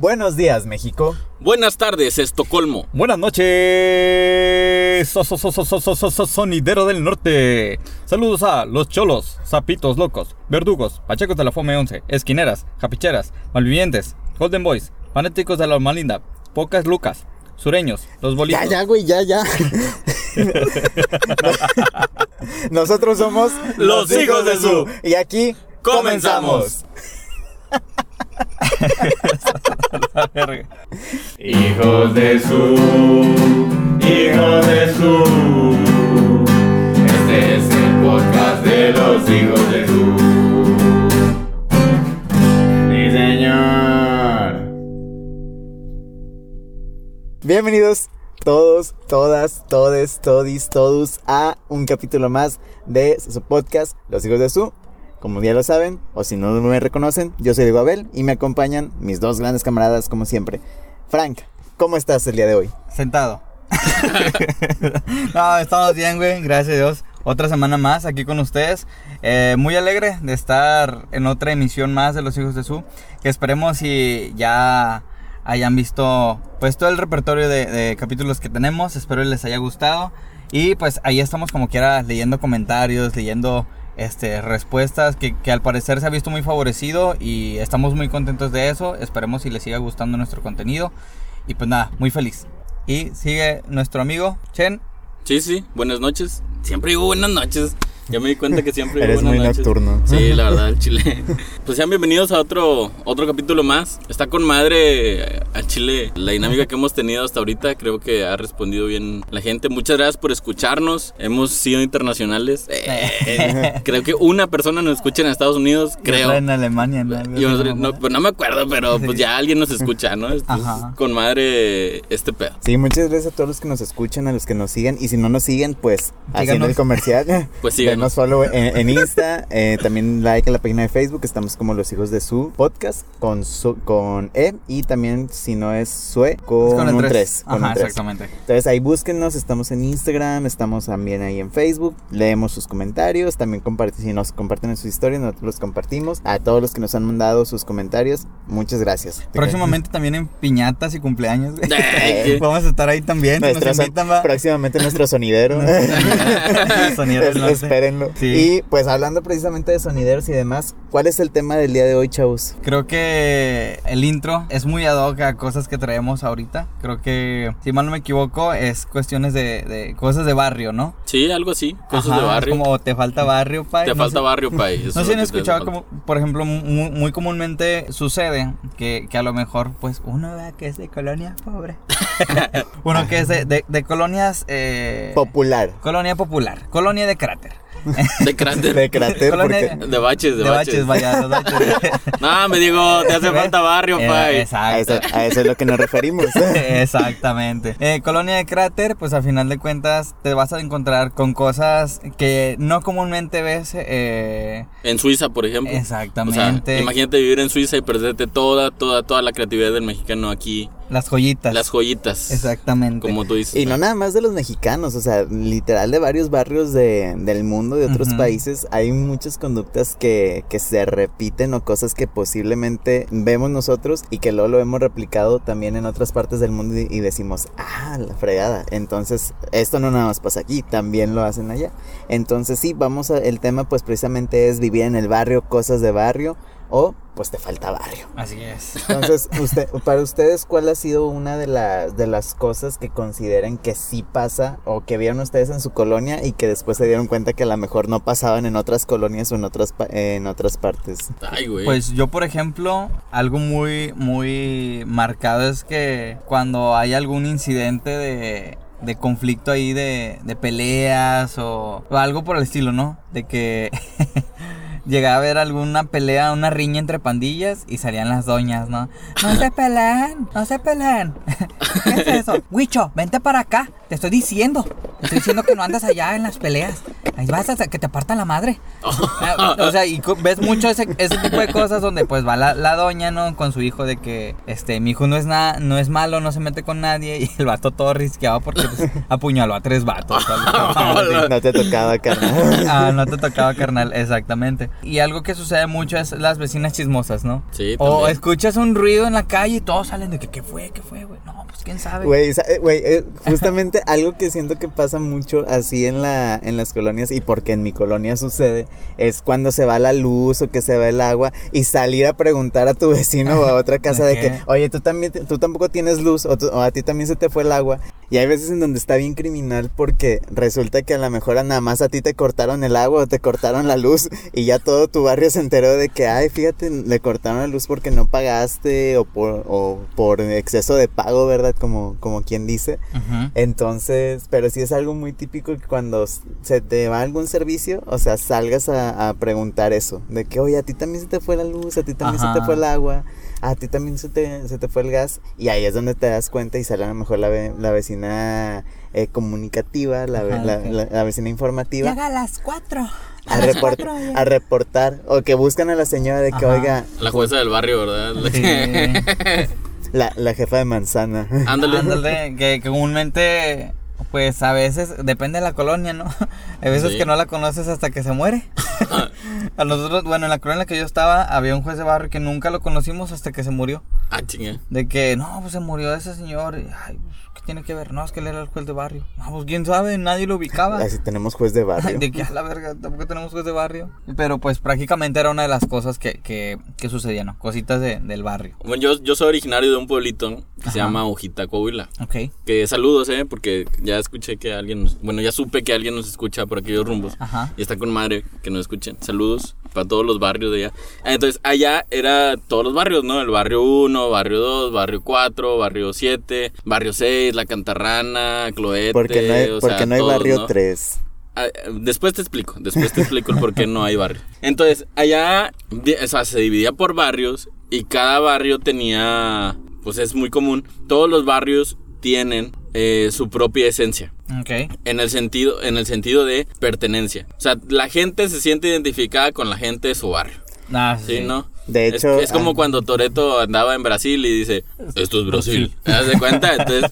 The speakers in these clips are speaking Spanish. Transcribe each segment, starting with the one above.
Buenos días, México. Buenas tardes, Estocolmo. Buenas noches, so, so, so, Sonidero del Norte. Saludos a los cholos, sapitos locos, verdugos, pachecos de la Fome 11, esquineras, japicheras, malvivientes, golden boys, fanáticos de la Malinda, pocas lucas, sureños, los bolitos. Ya, ya, güey, ya, ya. Nosotros somos los, hijos de su. Y aquí comenzamos. Hijos de su, hijos de su. Este es el podcast de los hijos de su. Sí, señor. Bienvenidos todos, todas, todes, todis, todos a un capítulo más de su podcast, Los Hijos de Su. Como ya lo saben, o si no me reconocen, yo soy Diego Abel y me acompañan mis dos grandes camaradas como siempre. Frank, ¿cómo estás el día de hoy? Sentado. no, estamos bien, güey. Gracias a Dios. Otra semana más aquí con ustedes. Eh, muy alegre de estar en otra emisión más de Los Hijos de Su. Que esperemos si ya hayan visto pues todo el repertorio de, de capítulos que tenemos. Espero les haya gustado. Y pues ahí estamos como quiera leyendo comentarios, leyendo este, respuestas que, al parecer se ha visto muy favorecido y estamos muy contentos de eso. Esperemos si les siga gustando nuestro contenido. Y pues nada, muy feliz. Y sigue nuestro amigo Chen. Sí, sí, buenas noches. Siempre digo buenas noches. Ya me di cuenta que siempre Eres muy noches. nocturno. Sí, la verdad, el chile. Pues sean bienvenidos a otro, otro capítulo más. Está con madre eh, al chile. La dinámica que hemos tenido hasta ahorita creo que ha respondido bien la gente. Muchas gracias por escucharnos. Hemos sido internacionales. Eh, creo que una persona nos escucha en Estados Unidos, creo. En Alemania, ¿no? Yo no, no, pues no me acuerdo, pero pues ya alguien nos escucha, ¿no? Ajá. con madre este pedo. Sí, muchas gracias a todos los que nos escuchan, a los que nos siguen. Y si no nos siguen, pues haciendo Síganos. el comercial. Pues síganos. Denos follow en, en Insta. eh, también like a la página de Facebook. Estamos como los hijos de su podcast con, su, con E. Y también, si no es Sue, con, Es con el un tres. 3. Con Ajá, un 3. exactamente. Entonces ahí búsquennos, estamos en Instagram, estamos también ahí en Facebook, leemos sus comentarios, también comparten, si nos comparten sus historias, nosotros los compartimos. A todos los que nos han mandado sus comentarios, muchas gracias. Próximamente también en piñatas y cumpleaños. Eh, Vamos a estar ahí también. Nos Nuestro invitan, va. próximamente nuestro sonidero. Sonido del Es- norte. Sí. Y pues hablando precisamente de sonideros y demás, ¿cuál es el tema del día de hoy, chavos? Creo que el intro es muy ad hoc a cosas que traemos ahorita. Creo que, si mal no me equivoco, es cuestiones de, de cosas de barrio, ¿no? Sí, algo así, cosas Ajá, de barrio. es Como te falta barrio, pa. Te No falta sé- barrio, pay. Eso No sé si han escuchado como, por ejemplo, muy, muy comúnmente sucede que, que a lo mejor, pues, uno vea que es de colonia pobre. uno que es de, de- de colonias... Eh, Popular. colonia popular, colonia de cráter. De cráter. De cráter, porque De baches, de, De baches. baches, vaya, baches. No, me digo, te hace falta barrio, Eh, pay. a eso, a eso es lo que nos referimos. Exactamente. Eh, colonia de cráter, pues a final de cuentas te vas a encontrar con cosas que no comúnmente ves. eh, En Suiza, por ejemplo. exactamente. O sea, imagínate vivir en Suiza y perderte toda, toda, toda la creatividad del mexicano aquí. las joyitas. Las joyitas. Exactamente. Como tú dices. Y no nada más de los mexicanos, o sea, literal de varios barrios de, del mundo, de otros países, hay muchas conductas que, que se repiten o cosas que posiblemente vemos nosotros y que luego lo hemos replicado también en otras partes del mundo y, y decimos, ah, la fregada. Entonces, esto no nada más pasa aquí, también lo hacen allá. Entonces, sí, vamos a, el tema pues precisamente es vivir en el barrio, cosas de barrio o pues te falta barrio. Así es. Entonces, usted, para ustedes, ¿cuál ha sido una de las, de las cosas que consideren que sí pasa o que vieron ustedes en su colonia y que después se dieron cuenta que a lo mejor no pasaban en otras colonias o en otras, pa- en otras partes? Ay, güey. Pues yo, por ejemplo, algo muy, muy marcado es que cuando hay algún incidente de, de conflicto ahí, de, de peleas o, o algo por el estilo, ¿no? De que llegaba a haber alguna pelea, una riña entre pandillas y salían las doñas, ¿no? No se peleen, no se peleen. ¿Qué es eso? Huicho, vente para acá. Te estoy diciendo. Te estoy diciendo que no andas allá en las peleas. Ahí vas hasta que te aparta la madre. o sea, y ves mucho ese, ese, tipo de cosas donde pues va la, la, doña, ¿no? Con su hijo de que, este, mi hijo no es nada, no es malo, no se mete con nadie. Y el vato todo risqueado porque pues, apuñaló a tres vatos. no te tocaba, carnal. ah, no te tocaba, carnal, exactamente. Y algo que sucede mucho es las vecinas chismosas, ¿no? Sí, O escuchas un ruido en la calle y todos salen de que, ¿qué fue? ¿Qué fue, güey? No, pues quién sabe. Güey, güey, eh, justamente algo que siento que pasa mucho así en, la, en las colonias y porque en mi colonia sucede es cuando se va la luz o que se va el agua y salir a preguntar a tu vecino o a otra casa de que, oye, tú también, tú tampoco tienes luz o, o, a ti también se te fue el agua. Y hay veces en donde está bien criminal porque resulta que a lo mejor nada más a ti te cortaron el agua o te cortaron la luz y ya todo tu barrio se enteró de que, ay, fíjate, le cortaron la luz porque no pagaste o por, o por exceso de pago, ¿verdad? Como, como quien dice. Entonces, pero sí es algo muy típico que cuando se te va algún servicio, o sea, salgas a, preguntar eso, de que, oye, a ti también se te fue la luz, a ti también se te fue el agua a ti también se te, se te fue el gas y ahí es donde te das cuenta y sale a lo mejor la, la vecina eh, comunicativa, la, la, vecina informativa. Llega a las cuatro. A, a, reportar o que buscan a la señora de que oiga la jueza del barrio verdad la, la jefa de manzana. Ándale. Ándale que comúnmente pues a veces, depende de la colonia, ¿no? Hay veces que no la conoces hasta que se muere. a nosotros, bueno, en la colonia en la que yo estaba, había un juez de barrio que nunca lo conocimos hasta que se murió. Ah, chingue. De que, no, pues se murió ese señor. Ay, ¿qué tiene que ver? No, es que él era el juez de barrio. No, pues quién sabe, nadie lo ubicaba. Así tenemos juez de barrio. de que a la verga, tampoco tenemos juez de barrio. Pero pues prácticamente era una de las cosas que, que, que sucedían, ¿no? Cositas de, del barrio. Bueno, yo, yo soy originario de un pueblito que se llama Ojita, Coahuila. Ok. Que saludos, ¿eh? Porque ya escuché que alguien, bueno, ya supe que alguien nos escucha por aquellos rumbos. Ajá. Y está con madre que nos escuchen. Saludos para todos los barrios de allá. Entonces, allá era todos los barrios, ¿no? El barrio 1, barrio 2, barrio 4, barrio 7, barrio 6, La Cantarrana, Cloete. Porque no hay, porque no hay barrio 3. Ah, después te explico, después te explico el por qué no hay barrio. Entonces, allá o sea, se dividía por barrios y cada barrio tenía, pues es muy común, todos los barrios tienen eh, su propia esencia. Okay. En el sentido, en el sentido de pertenencia. O sea, la gente se siente identificada con la gente de su barrio. Ah, sí. ¿no? De hecho, es, como cuando Toreto andaba en Brasil y dice, esto es Brasil. ¿Te das cuenta? Entonces,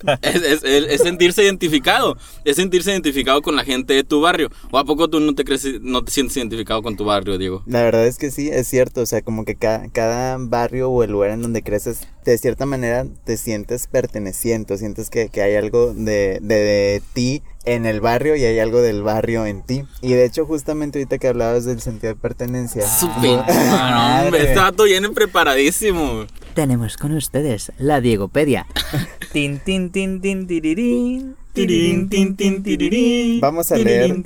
es, sentirse identificado. Es sentirse identificado con la gente de tu barrio. ¿O a poco tú no te crees, no te sientes identificado con tu barrio, Diego? La verdad es que sí, es cierto. O sea, como que cada, cada barrio o el lugar en donde creces, de cierta manera te sientes perteneciente, sientes que, que hay algo de, de, de ti en el barrio y hay algo del barrio en ti. Y de hecho, justamente ahorita que hablabas del sentido de pertenencia. Súper. todo bien preparadísimo. Tenemos con ustedes la Diegopedia. tin, tin, tin, tin, tirirín. Vamos a leer.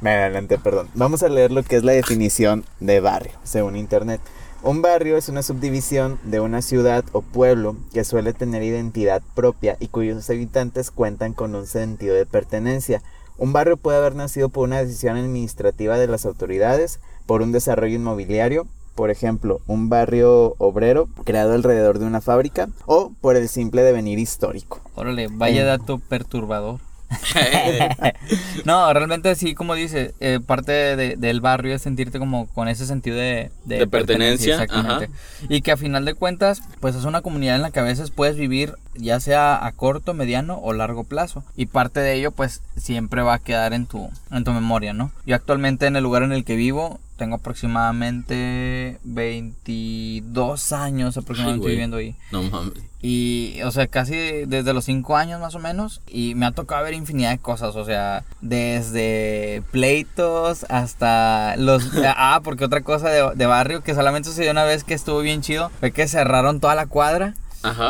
Me adelanté, perdón. Vamos a leer lo que es la definición de barrio, según internet. Un barrio es una subdivisión de una ciudad o pueblo que suele tener identidad propia y cuyos habitantes cuentan con un sentido de pertenencia. Un barrio puede haber nacido por una decisión administrativa de las autoridades, por un desarrollo inmobiliario, por ejemplo, un barrio obrero creado alrededor de una fábrica, o por el simple devenir histórico. Órale, vaya dato perturbador. no, realmente sí, como dice, eh, parte del barrio es sentirte como con ese sentido de, de, pertenencia. exactamente. Y que a final de cuentas, pues es una comunidad en la que a veces puedes vivir ya sea a corto, mediano o largo plazo. Y parte de ello, pues siempre va a quedar en tu, en tu memoria, ¿no? Yo actualmente en el lugar en el que vivo, tengo aproximadamente 22 años aproximadamente viviendo ahí. No mames. Y, o sea, casi desde los 5 años más o menos. Y me ha tocado ver infinidad de cosas. O sea, desde pleitos hasta los... ah, porque otra cosa de, de barrio que solamente sucedió una vez que estuvo bien chido fue que cerraron toda la cuadra.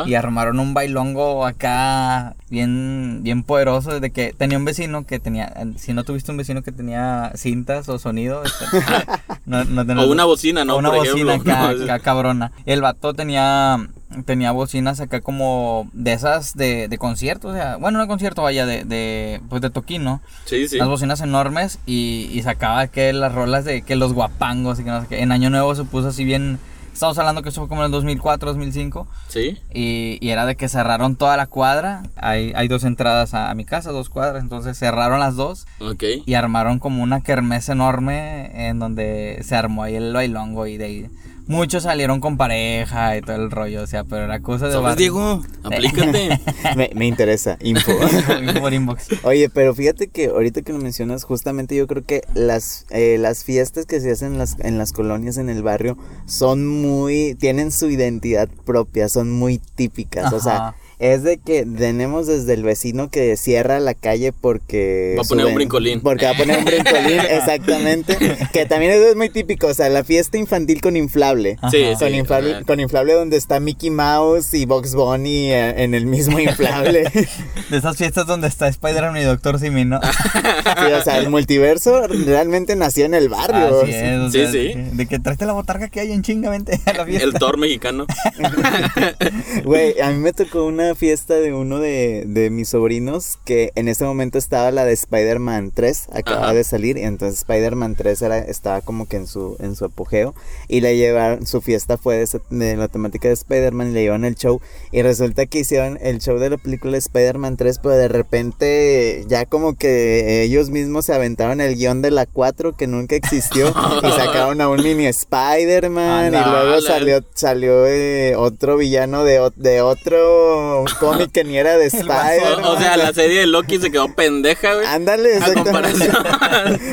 Y armaron un bailongo acá bien, bien poderoso. Desde que tenía un vecino que tenía. Si no tuviste un vecino que tenía cintas o sonido. Este, o una bocina, ¿no? una bocina acá, cabrona. El vato tenía. Tenía bocinas acá como de esas de, de conciertos, o sea, bueno, no concierto, vaya, de, de, pues de toquino. Sí, sí. Las bocinas enormes y, y sacaba que las rolas de que los guapangos y que no sé qué. En Año Nuevo se puso así bien, Estamos hablando que eso fue como en el 2004, 2005. Sí. Y, y era de que cerraron toda la cuadra. Hay, hay dos entradas a, a mi casa, dos cuadras. Entonces cerraron las dos Ok. y armaron como una kermés enorme en donde se armó ahí el bailongo y de ahí muchos salieron con pareja y todo el rollo, o sea, pero era cosa de ¿Sabes. Diego? Aplícate. Me, me interesa, info. por inbox. Oye, pero fíjate que ahorita que lo mencionas, justamente yo creo que las, eh, las fiestas que se hacen en las, en las colonias, en el barrio, son muy, tienen su identidad propia, son muy típicas. O sea. Es de que tenemos desde el vecino que cierra la calle porque... Va a poner un brincolín. Porque va a poner un brincolín, exactamente. Que también eso es muy típico, o sea, la fiesta infantil con inflable. Sí. Con, inflable, con inflable donde está Mickey Mouse y Box Bunny eh, en el mismo inflable. De esas fiestas donde está Spider-Man y Doctor Simi, ¿no? Sí, o sea, el multiverso realmente nació en el barrio. Así es, o Sí, sea, sí. De que tráete la botarga que hay en chinga, vente a la fiesta. El Thor mexicano. Güey, a mí me tocó una fiesta de uno de, de mis sobrinos que en ese momento estaba la de Spider-Man 3, acababa Ajá. de salir, y entonces Spider-Man 3 era, estaba como que en su, en su apogeo, y le llevaron, su fiesta fue de, de la temática de Spider-Man, y le llevaron el show, y resulta que hicieron el show de la película de Spider-Man 3, pero de repente ya como que ellos mismos se aventaron el guion de la 4 que nunca existió, y sacaron a un mini Spider-Man, y luego salió salió eh, otro villano de, de otro cómic que ni era de Spider-Man. O, o sea, la serie de Loki se quedó pendeja, güey. Ándale, A comparación.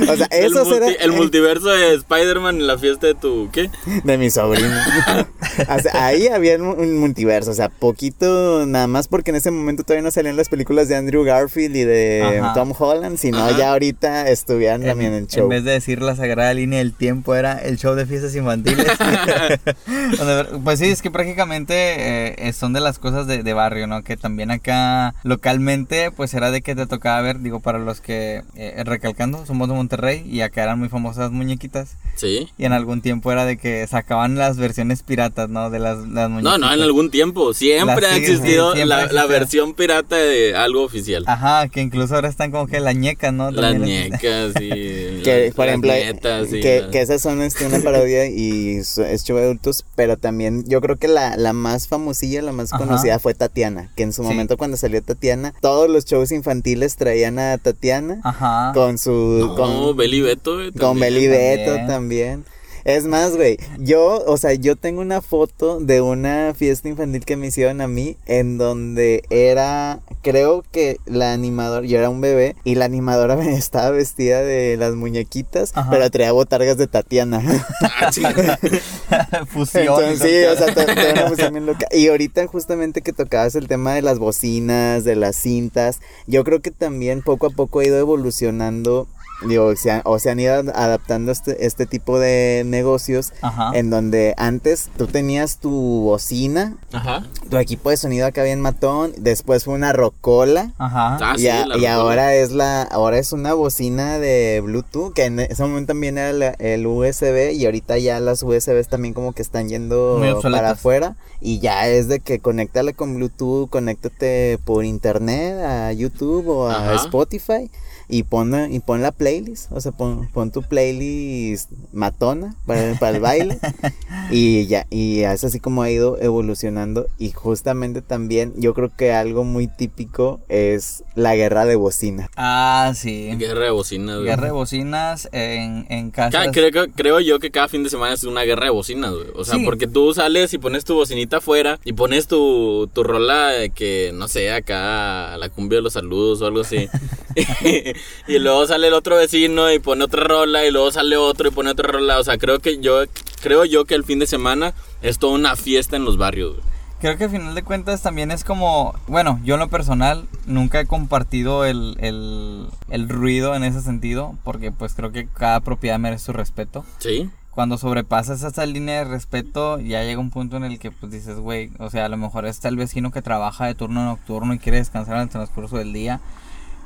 O sea, el, eso multi- era el multiverso de Spider-Man en la fiesta de tu. ¿Qué? de mi sobrino. O sea, ahí había un, un multiverso, o sea, poquito nada más porque en ese momento todavía no salían las películas de Andrew Garfield y de Ajá. Tom Holland, sino Ajá. ya ahorita estuvieran también en el show. En vez de decir la sagrada línea del tiempo, era el show de fiestas infantiles. Pues sí, es que prácticamente eh, son de las cosas de, de barrio, ¿no? Que también acá localmente, pues era de que te tocaba ver, digo, para los que, eh, recalcando, somos de Monterrey y acá eran muy famosas muñequitas. Sí. Y en algún tiempo era de que sacaban las versiones piratas, ¿no? De las, las No, muñequitas. no, en algún tiempo. Siempre La ha existido siempre la, la versión pirata de algo oficial. Ajá, que incluso ahora están como que las ñecas, ¿no? Las También existe. ñecas y. Que, las- por las ejemplo, nietas y que, las- que esas son este, una parodia y es show de adultos, pero también yo creo que la, la más famosilla, la más Ajá. conocida fue Tatiana, que en su Sí. momento cuando salió Tatiana, todos los shows infantiles traían a Tatiana Ajá. con su... No, con, Beli Beto, güey, con. Beli Beto También. también. Es más, güey, yo, o sea, yo tengo una foto de una fiesta infantil que me hicieron a mí en donde era, creo que la animadora, yo era un bebé y la animadora me estaba vestida de las muñequitas, Ajá. pero traía botargas de Tatiana. Ah. Fusión. Entonces, sí, o sea, toda una fusión bien loca. Y ahorita justamente que tocabas el tema de las bocinas, de las cintas, yo creo que también poco a poco ha ido evolucionando, digo, se han- o se han ido ad- adaptando este, este tipo de negocios Ajá. en donde antes tú tenías tu bocina, Ajá. tu equipo de sonido acá bien matón, después fue una rocola. Ajá. Ah, y, sí, a- la y rocola. ahora es la ahora es una bocina de Bluetooth que en ese momento también era la- el USB y ahorita ya las USBs también como que están yendo para afuera y ya es de que conéctala con Bluetooth, conéctate por internet a YouTube o a Ajá. Spotify y pon, y pon la playlist, o sea, pon, pon tu playlist matona para, para el baile y ya, y es así como ha ido evolucionando y justamente también yo creo que algo muy típico es la guerra de bocina. Ah, sí. Guerra de bocinas, güey. Guerra de bocinas en, en casas. Cada- creo, creo yo que cada fin de semana es una guerra de bocinas, güey. O sea, Sí. porque tú sales y pones tu bocinita afuera y pones tu, tu rola de que, no sé, acá la cumbia de los saludos o algo así. y luego sale el otro vecino y pone otra rola y luego sale otro y pone otra rola. O sea, creo que yo, creo yo que el fin de semana es toda una fiesta en los barrios, güey. Creo que al final de cuentas también es como, bueno, yo en lo personal nunca he compartido el, el, el ruido en ese sentido, porque pues creo que cada propiedad merece su respeto. Sí. Cuando sobrepasas esa línea de respeto, ya llega un punto en el que pues dices, güey, o sea, a lo mejor está el vecino que trabaja de turno nocturno y quiere descansar en el transcurso del día.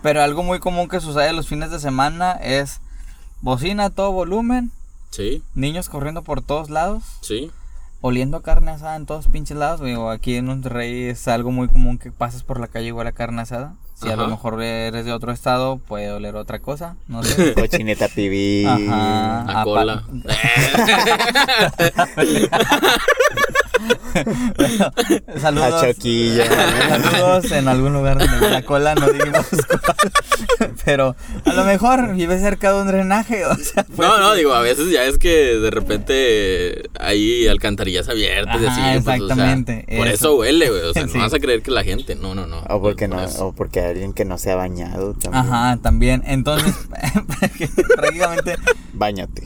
Pero algo muy común que sucede los fines de semana es bocina a todo volumen, Sí, niños corriendo por todos lados, sí. oliendo a carne asada en todos pinches lados, güey. O aquí en Monterrey es algo muy común que pases por la calle igual a carne asada. Si a lo Ajá. mejor eres de otro estado, puede oler otra cosa, no sé. Cochineta pibil. Ajá. A Ah, cola. Saludos. A Choquilla. Saludos en algún lugar de la cola, no digamos cuál. Pero a lo mejor vive cerca de un drenaje, o sea, pues, No, no, digo, a veces ya es que de repente hay alcantarillas abiertas y Ajá, así. pues, o sea, exactamente, por eso. eso huele, güey. O sea, Sí. no vas a creer que la gente. No, no, no. O porque Por no, eso. o porque alguien que no se ha bañado también. Ajá, también. Entonces, prácticamente Báñate.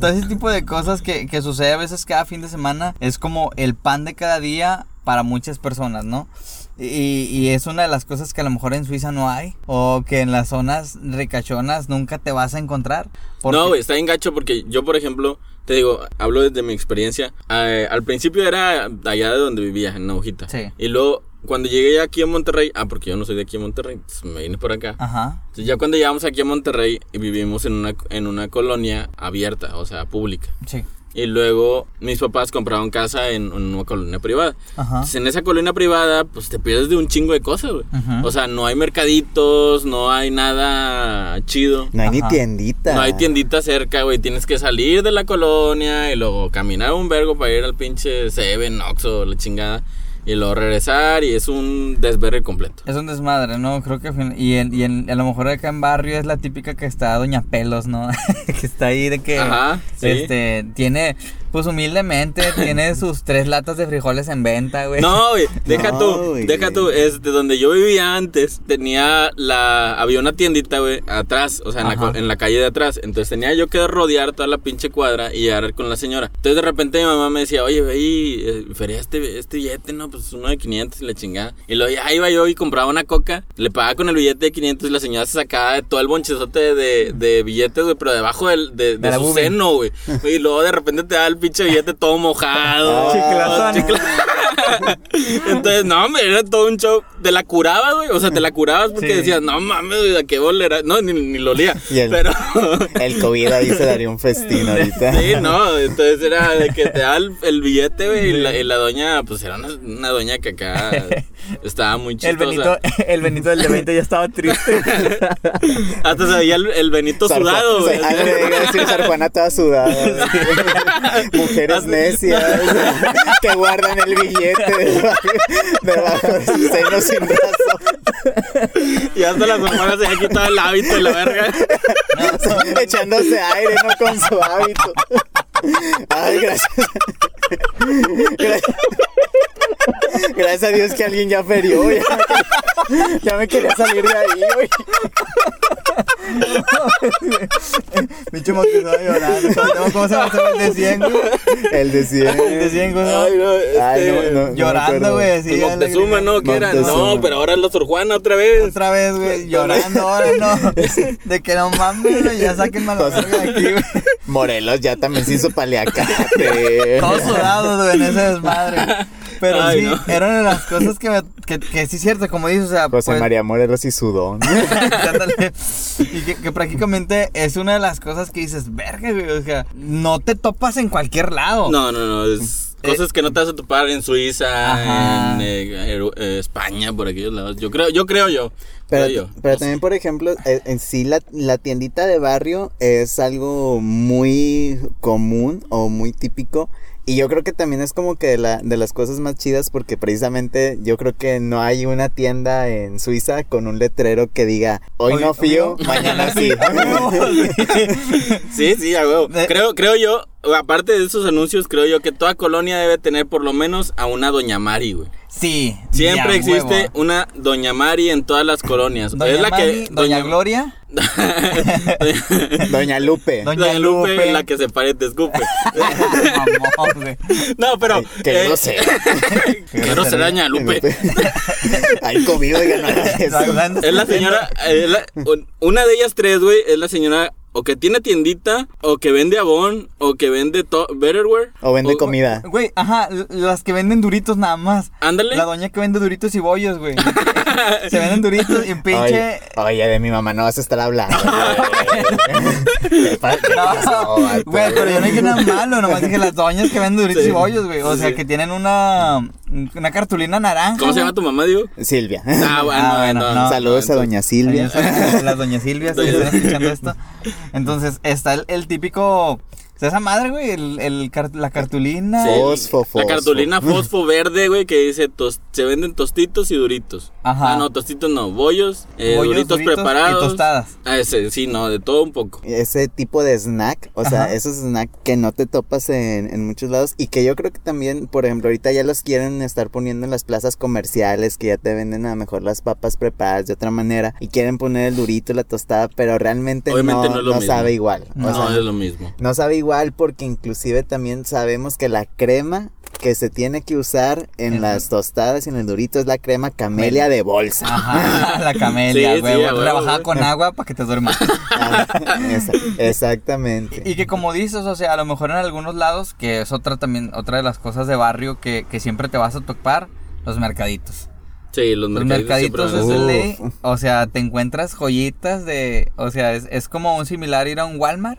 todo ese tipo de cosas que, que sucede a veces cada fin de semana es como el pan de cada día para muchas personas, ¿no? Y, y es una de las cosas que a lo mejor en Suiza no hay o que en las zonas ricachonas nunca te vas a encontrar. porque- No, está bien gacho porque yo, por ejemplo, te digo, hablo desde mi experiencia. Eh, al principio era allá de donde vivía, en Naujita. Sí. Y luego, cuando llegué aquí a Monterrey, ah, porque yo no soy de aquí a Monterrey, pues me vine por acá. Ajá. Entonces, ya cuando llegamos aquí a Monterrey, vivimos en una, en una colonia abierta, o sea, pública. Sí. Y luego mis papás compraron casa en, una colonia privada. Ajá. Entonces, en esa colonia privada, pues te pierdes de un chingo de cosas, güey. O sea, no hay mercaditos, no hay nada chido. No hay Ajá. ni tiendita. No hay tiendita cerca, güey. Tienes que salir de la colonia y luego caminar un vergo para ir al pinche Seven, Oxxo, la chingada. Y luego regresar y es un desvergue completo. Es un desmadre, ¿no? Creo que... Y, en, y en- a lo mejor acá en barrio es la típica que está Doña Pelos, ¿no? que está ahí de que... Ajá, sí. Este, tiene... Pues humildemente tiene sus tres latas de frijoles en venta, güey. No, güey, deja No, tú, güey. deja tú, este, donde yo vivía antes, tenía la, había una tiendita, güey, atrás, o sea, en la, en la calle de atrás, entonces tenía yo que rodear toda la pinche cuadra y llegar con la señora, entonces de repente mi mamá me decía, oye, ve y eh, feria este, este billete, no, pues uno de 500 y la chingada, y luego ya iba yo y compraba una coca, le pagaba con el billete de 500 y la señora se sacaba de todo el bonchezote de, de billetes, güey, pero debajo del, de, de De su boobie. seno, güey, y luego de repente te da el pinche billete todo mojado, Chiclazón. chicla- entonces, no, hombre, era todo un show. Te la curabas, güey. O sea, te la curabas porque Sí. decías, no mames, güey, ¿a qué bolera? No, ni, ni lo olía. Y el- Pero. El COVID ahí se daría un festín ahorita. Sí, no, entonces era de que te da el, el billete, güey, y la, y la doña, pues era una, una doña que acá estaba muy El chistosa. Benito, el Benito del de 20 ya estaba triste. Hasta se veía el, el Benito sudado, güey. Sar- ah, le iba a decir Sar Juana toda sudada. Mujeres necias que guardan el billete debajo, debajo de su seno sin razón. Y hasta las hermanas se había quitado el hábito y la verga. Echándose aire, no con su hábito. Ay, gracias. Gracias, gracias a Dios que alguien ya ferió. Ya, ya me quería salir de ahí, güey. Pinche Montezuma llorando. ¿Cómo- ¿Cómo se llama el de 100, güey? El de cien. El de 100, güey. Ay, no, este, Ay, no, Llorando, güey, así. ¿no? ¿Qué era? No, pero ahora es la Sor Juana otra vez. Otra vez, güey, llorando ahora, no. De que no mames, güey, ya sáquenme a la verga de aquí, güey. Morelos ya también se hizo paliacate. Todos sudados, güey, en ese desmadre. Pero Ay, sí, no. era una de las cosas que, me, que, que sí es cierto, como dices, o sea, José pues, María Morelos y Sudón. y que, que prácticamente es una de las cosas que dices, verga, güey, o sea, no te topas en cualquier lado. No, no, no, es cosas que no te vas a topar en Suiza, en eh, eh, España, por aquellos lados. Yo creo, yo creo yo. Pero, creo yo. pero No sé. también, por ejemplo, eh, en sí la, la tiendita de barrio es algo muy común o muy típico. Y yo creo que también es como que de, la, de las cosas más chidas porque precisamente yo creo que no hay una tienda en Suiza con un letrero que diga hoy, Hoy- no fío, hoy no". mañana sí. Sí. Sí, a huevo. Creo, creo yo, aparte de esos anuncios, creo yo que toda colonia debe tener por lo menos a una Doña Mari, güey. Sí. Siempre ya, existe huevo. una Doña Mari en todas las colonias. Doña es la Mari, que. Doña Gloria. Doña Lupe. Doña Doña Lupe, Lupe. la que se pare y te escupe. Mamón, no, pero. Que eh, no sé. Que no se Doña Lupe. Hay no eso. Hablando- Es la señora, eh, es la- un- una de ellas tres, güey, es la señora o que tiene tiendita, o que vende abón, o que vende Betterware. O vende o- comida. Güey, ajá, las que venden duritos nada más. Ándale. La doña que vende duritos y bollos, güey. Se venden duritos y un pinche. Oye, oye, de mi mamá no vas a estar hablando. güey. ¿Qué pa- qué pasó, No, güey, pero yo no dije nada malo, nomás dije las doñas que venden duritos Sí. y bollos, güey. O Sí, sea, sí. que tienen una, una cartulina naranja. ¿Cómo se llama tu mamá, digo? Silvia. Ah, bueno, Ah, bueno, no, no. Saludos a doña Silvia. Silvia. Las doñas Silvias que están escuchando esto. Entonces, está el, el típico. O sea, esa madre, güey, el, el la cartulina. Sí. Fosfo, fosfo. La cartulina fosfo verde, güey, que dice tos- se venden tostitos y duritos. Ajá. Ah, no, tostitos no, bollos, eh, Bollos, duritos, duritos y preparados. tostadas. Ah, ese, sí, no, de todo un poco. Ese tipo de snack, o sea, Ajá. esos snack que no te topas en, en muchos lados y que yo creo que también, por ejemplo, ahorita ya los quieren estar poniendo en las plazas comerciales que ya te venden a lo mejor las papas preparadas de otra manera y quieren poner el durito, la tostada, pero realmente Obviamente no, no es lo no mismo. sabe igual. O No, No, sea, es lo mismo. no sabe igual porque inclusive también sabemos que la crema que se tiene que usar en Ujú. las tostadas y en el durito es la crema camelia de bolsa. Ajá, la camelia, Sí, sí, güey. a huevo, Rebajada güey. con agua para que te duermas. Ah, esa- exactamente. Y que como dices, o sea, a lo mejor en algunos lados, que es otra también, otra de las cosas de barrio que, que siempre te vas a topar, los mercaditos. Sí, los Los mercaditos. mercaditos siempre es el o sea, te encuentras joyitas de, o sea, es, es como un similar ir a un Walmart,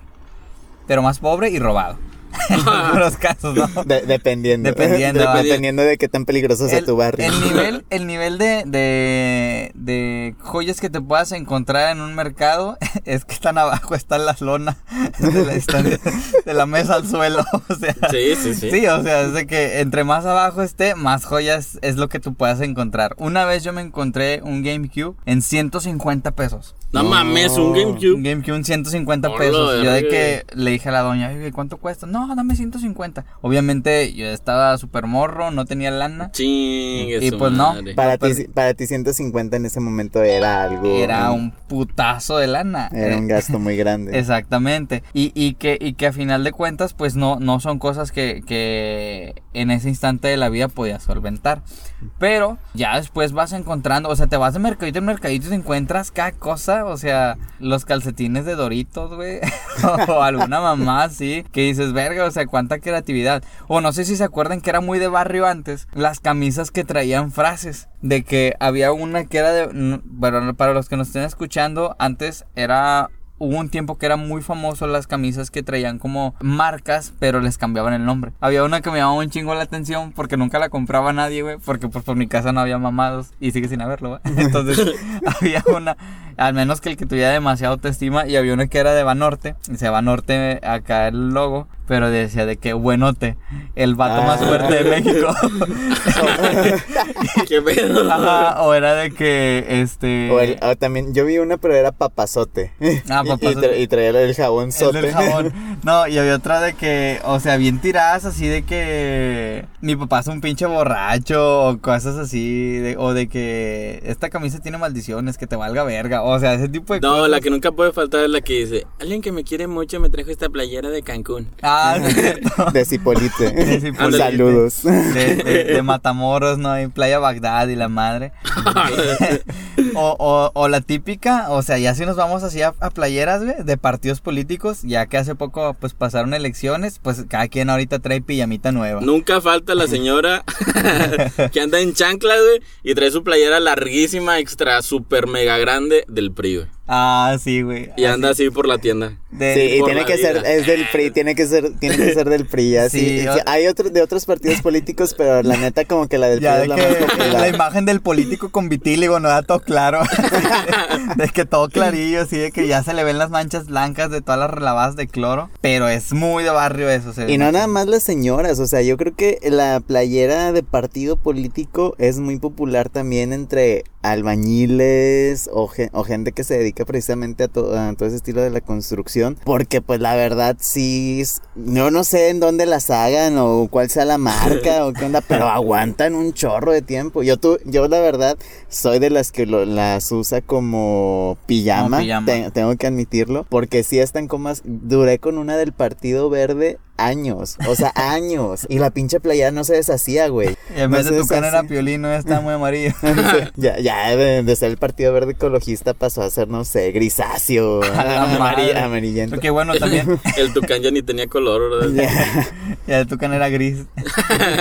pero más pobre y robado. en algunos casos, ¿no? De- dependiendo. Dependiendo, De- dependiendo de qué tan peligroso sea El, tu barrio. el nivel, el nivel de, de, de joyas que te puedas encontrar en un mercado es que están abajo, está la lona de la, están de la mesa al suelo. O sea, Sí, sí, sí. Sí, o sea, es de que entre más abajo esté, más joyas es lo que tú puedas encontrar. Una vez yo me encontré un GameCube en 150 pesos. No, mames, un Un GameCube. GameCube en 150 Hola, pesos. Yo de que le dije a la doña, "Oye, ¿cuánto cuesta? No, dame 150. Obviamente yo estaba súper morro, no tenía lana. Chingue Y pues no. madre. Para, No, pues- ti, para ti 150 en ese momento era algo... Era un putazo de lana. Era un gasto muy grande. Exactamente. Y, y, que, y que a final de cuentas, pues no, no son cosas que, que en ese instante de la vida podías solventar. Pero ya después vas encontrando, o sea, te vas de mercadito en mercadito y te encuentras cada cosa, o sea, los calcetines de Doritos, güey, o alguna mamá así, que dices, verga, o sea, cuánta creatividad. O no sé si se acuerdan que era muy de barrio antes, las camisas que traían frases, de que había una que era de, bueno, para los que nos estén escuchando, antes era Hubo un tiempo que era muy famoso las camisas que traían como marcas, pero les cambiaban el nombre. Había una que me llamaba un chingo la atención porque nunca la compraba nadie, güey, porque pues por mi casa no había mamados y sigue sin haberlo, güey. Entonces había una, al menos que el que tuviera demasiada autoestima y había una que era de Banorte, dice Banorte acá el logo, pero decía de que buenote, el vato más Ah. fuerte de México. ¿Qué pedo? Ajá, o era de que este O, el- o también, yo vi una, pero era papazote. Ah, Y- y, papazote. tra- y traía el jabón El sote. del jabón. No, y había otra de que, o sea, bien tiradas así de que mi papá es un pinche borracho o cosas así, de- o de que esta camisa tiene maldiciones, que te valga verga, o sea, ese tipo de No, cosas. la que nunca puede faltar es la que dice, alguien que me quiere mucho me trajo esta playera de Cancún. Ah, cierto. De Cipolite. De Cipolite. Saludos. De, de- de Matamoros, ¿no? En Playa Bagdad y la madre. o, o, o la típica, o sea, ya si nos vamos así a, a playeras, güey, de partidos políticos, ya que hace poco, pues, pasaron elecciones, pues, cada quien ahorita trae pijamita nueva. Nunca falta la señora que anda en chanclas, güey, y trae su playera larguísima, extra, super mega grande del PRI, güey. Ah, sí, güey. Y anda así por la tienda. De- Sí, y tiene que ser, es del PRI, tiene que ser, tiene que ser del PRI, así. Sí, hay otros de otros partidos políticos, pero la neta como que la del Ya PRI de es la más que la popular. imagen del político con vitíligo no da todo claro. de que todo clarillo, así de que ya se le ven las manchas blancas de todas las relavadas de cloro. Pero es muy de barrio eso. se Y no nada más las señoras, o sea, yo creo que la playera de partido político es muy popular también entre albañiles o, gen- o gente que se dedica precisamente a, to- a todo ese estilo de la construcción, porque pues la verdad sí, yo no sé en dónde las hagan o cuál sea la marca o qué onda, pero aguantan un chorro de tiempo. Yo, tu, yo la verdad soy de las que lo- las usa como pijama, Como pijama. te- tengo que admitirlo, porque sí están comas, duré con una del Partido Verde años, o sea, años. Y la pinche playera no se deshacía, güey. Y en No vez de tu cara era piolino, ya estaba muy amarillo. ya, ya de, de ser el Partido Verde Ecologista pasó a ser, no sé, grisáceo, A la amari- madre. amarillento. Porque bueno, también El tucán ya ni tenía color, ¿verdad? Ya, ya tu cara era gris.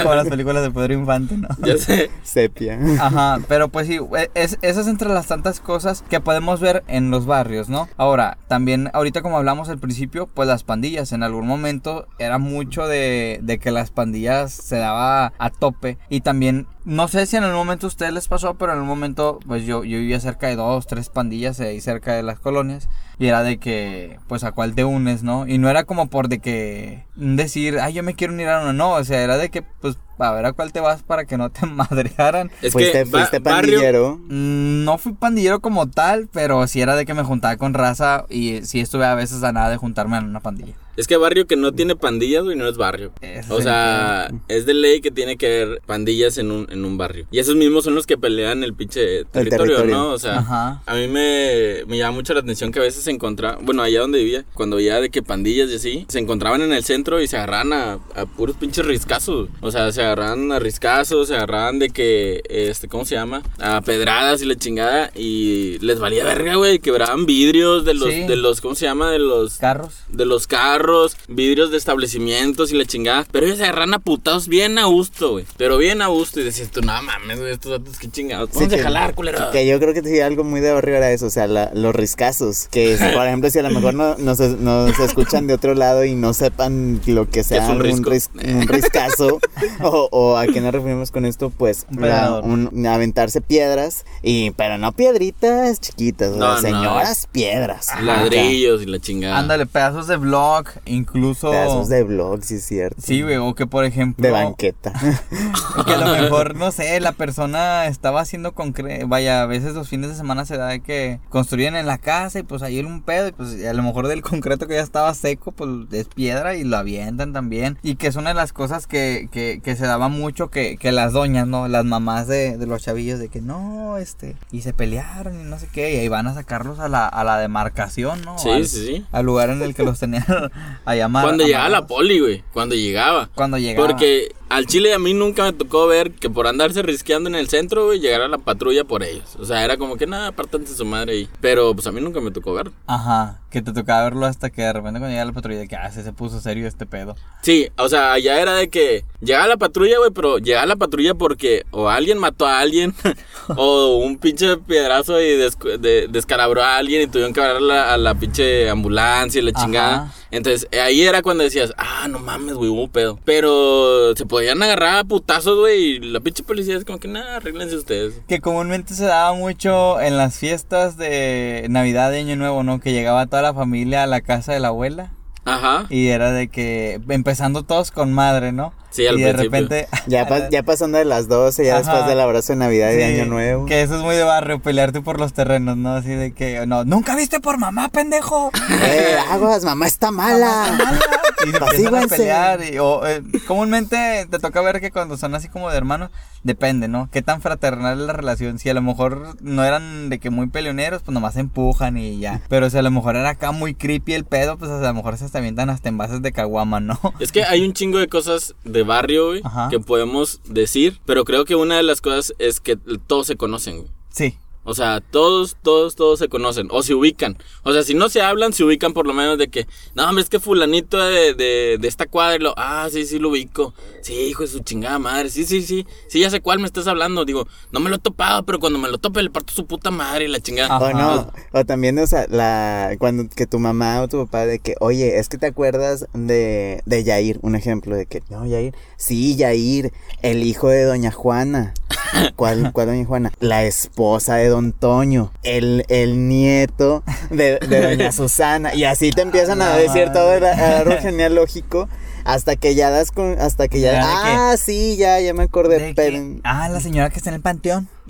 Como las películas de Pedro Infante, ¿no? Ya sé. sepia. Ajá, pero pues sí, e- es, esas entre las tantas cosas que podemos ver en los barrios, ¿no? Ahora, también ahorita como hablamos al principio, pues las pandillas, en algún momento era mucho de, de que las pandillas se daba a tope. Y también, no sé si en algún momento a ustedes les pasó, pero en un momento, pues yo, yo vivía cerca de dos, tres pandillas ahí cerca de las colonias y era de que, pues a cuál te unes, ¿no? Y no era como por de que decir, ay, yo me quiero unir a una, no, o sea, era de que, pues, a ver a cuál te vas para que no te madrearan. Es fuiste, que fuiste pandillero. Mm, No fui pandillero como tal, pero sí era de que me juntaba con raza y sí estuve a veces a nada de juntarme en una pandilla. es que barrio que no tiene pandillas, güey, no es barrio. Ese O es sea, es de ley que tiene que haber pandillas en un, en un barrio. Y esos mismos son los que pelean el pinche territorio, territorio. ¿no? O sea, Ajá. a mí me, me llama mucho la atención que a veces se encontraban, bueno, allá donde vivía, cuando veía de que pandillas y así, se encontraban en el centro y se agarraban a, a puros pinches riscazos. O sea, se agarraban a riscazos, se agarraban de que, este, ¿cómo se llama? A pedradas y la chingada. Y les valía verga, güey, quebraban vidrios de los, Sí. de los, ¿cómo se llama? De los Carros. de los carros, vidrios de establecimientos y la chingada. Pero ellos se agarran a putados bien a gusto, güey. Pero bien a gusto. Y decías tú, no mames, güey, estos datos qué chingados. Sí, Vamos a que- jalar, culero. Que yo creo que sí, algo muy de barrio era eso, o sea, la- los riscazos. Que, si, por ejemplo, si a lo mejor no, nos, nos escuchan de otro lado y no sepan lo que sea es un un, risco? ris- un riscazo, o, o a qué nos referimos con esto, pues, Un la- pedrador. un- aventarse piedras, y pero no piedritas chiquitas, o sea, no, señoras piedras. Ladrillos y la chingada. Ándale, pedazos de blog, incluso... Pedazos de blog, sí es cierto. Sí, güey, o que por ejemplo... De banqueta. Que a lo mejor, no sé, la persona estaba haciendo concreto. Vaya, a veces los fines de semana se da de que construyen en la casa y pues ahí un pedo. Y pues a lo mejor del concreto que ya estaba seco, pues es piedra y lo avientan también. Y que es una de las cosas que, que, que se daba mucho que, que las doñas, ¿no? Las mamás de, de los chavillos, de que no, este. Y se pelearon y no sé qué. Y ahí van a sacarlos a la, a la demarcación, ¿no? Sí, al, sí, sí. Al lugar en el que los tenían a llamar. Cuando llegaba la poli, güey. Cuando llegaba. Cuando llegaba. Porque al Chile a mí nunca me tocó ver que por andarse risqueando en el centro, güey, llegara la patrulla por ellos. O sea, era como que nada, apártanse su madre ahí. Pero pues a mí nunca me tocó ver. Ajá, que te tocaba verlo hasta que de repente cuando llega la patrulla de que ah, se, se puso serio este pedo. Sí, o sea, allá era de que llegaba la patrulla, güey, pero llegaba la patrulla porque o alguien mató a alguien o un pinche piedrazo y descu- de- descalabró a alguien y tuvieron que hablar a la, a la pinche ambulancia y la Ajá. chingada. Entonces, ahí era cuando decías, ah, no mames, güey, hubo pedo. Pero se podían agarrar a putazos, güey, y la pinche policía es como que, nada, arréglense ustedes. Que comúnmente se daba mucho en las fiestas de Navidad y Año Nuevo, ¿no? Que llegaba toda la familia a la casa de la abuela Ajá. y era de que empezando todos con madre, ¿no? Sí, al y de principio. repente... Ya, pa- ya pasando de las 12, ya Ajá. después del abrazo de Navidad y de Año Nuevo. Que eso es muy de barrio, pelearte por los terrenos, ¿no? Así de que, no, nunca viste por mamá, pendejo. ¡Eh, aguas, mamá está mala! Y se empiezan a pelear. Y, o, eh, comúnmente te toca ver que cuando son así como de hermanos, depende, ¿no? Qué tan fraternal es la relación. Si a lo mejor no eran de que muy peleoneros, pues nomás se empujan y ya. Pero si a lo mejor era acá muy creepy el pedo, pues a lo mejor se hasta avientan hasta envases de caguama, ¿no? Es que hay un chingo de cosas de barrio, güey, Ajá. que podemos decir, pero creo que una de las cosas es que todos se conocen, güey. Sí. O sea, todos, todos, todos se conocen o se ubican. O sea, si no se hablan, se ubican por lo menos de que, no, hombre, es que fulanito de, de, de esta cuadra, y lo, ah, sí, sí, lo ubico. Sí, hijo de su chingada madre, sí, sí, sí, sí, ya sé cuál me estás hablando. Digo, no me lo he topado, pero cuando me lo tope le parto su puta madre y la chingada. O no, o también, o sea, la, cuando que tu mamá o tu papá de que, oye, es que te acuerdas de, de Yair, un ejemplo de que, no, Yair, sí, Yair, el hijo de doña Juana. ¿Cuál, cuál doña Juana? La esposa de don Toño, el, el nieto de, de doña Susana, y así te empiezan a decir todo el árbol genealógico. Hasta que ya das con, hasta que ya, Ya, que- ah, sí, ya, ya me acordé, De pero, que, ah, la señora que está en el panteón.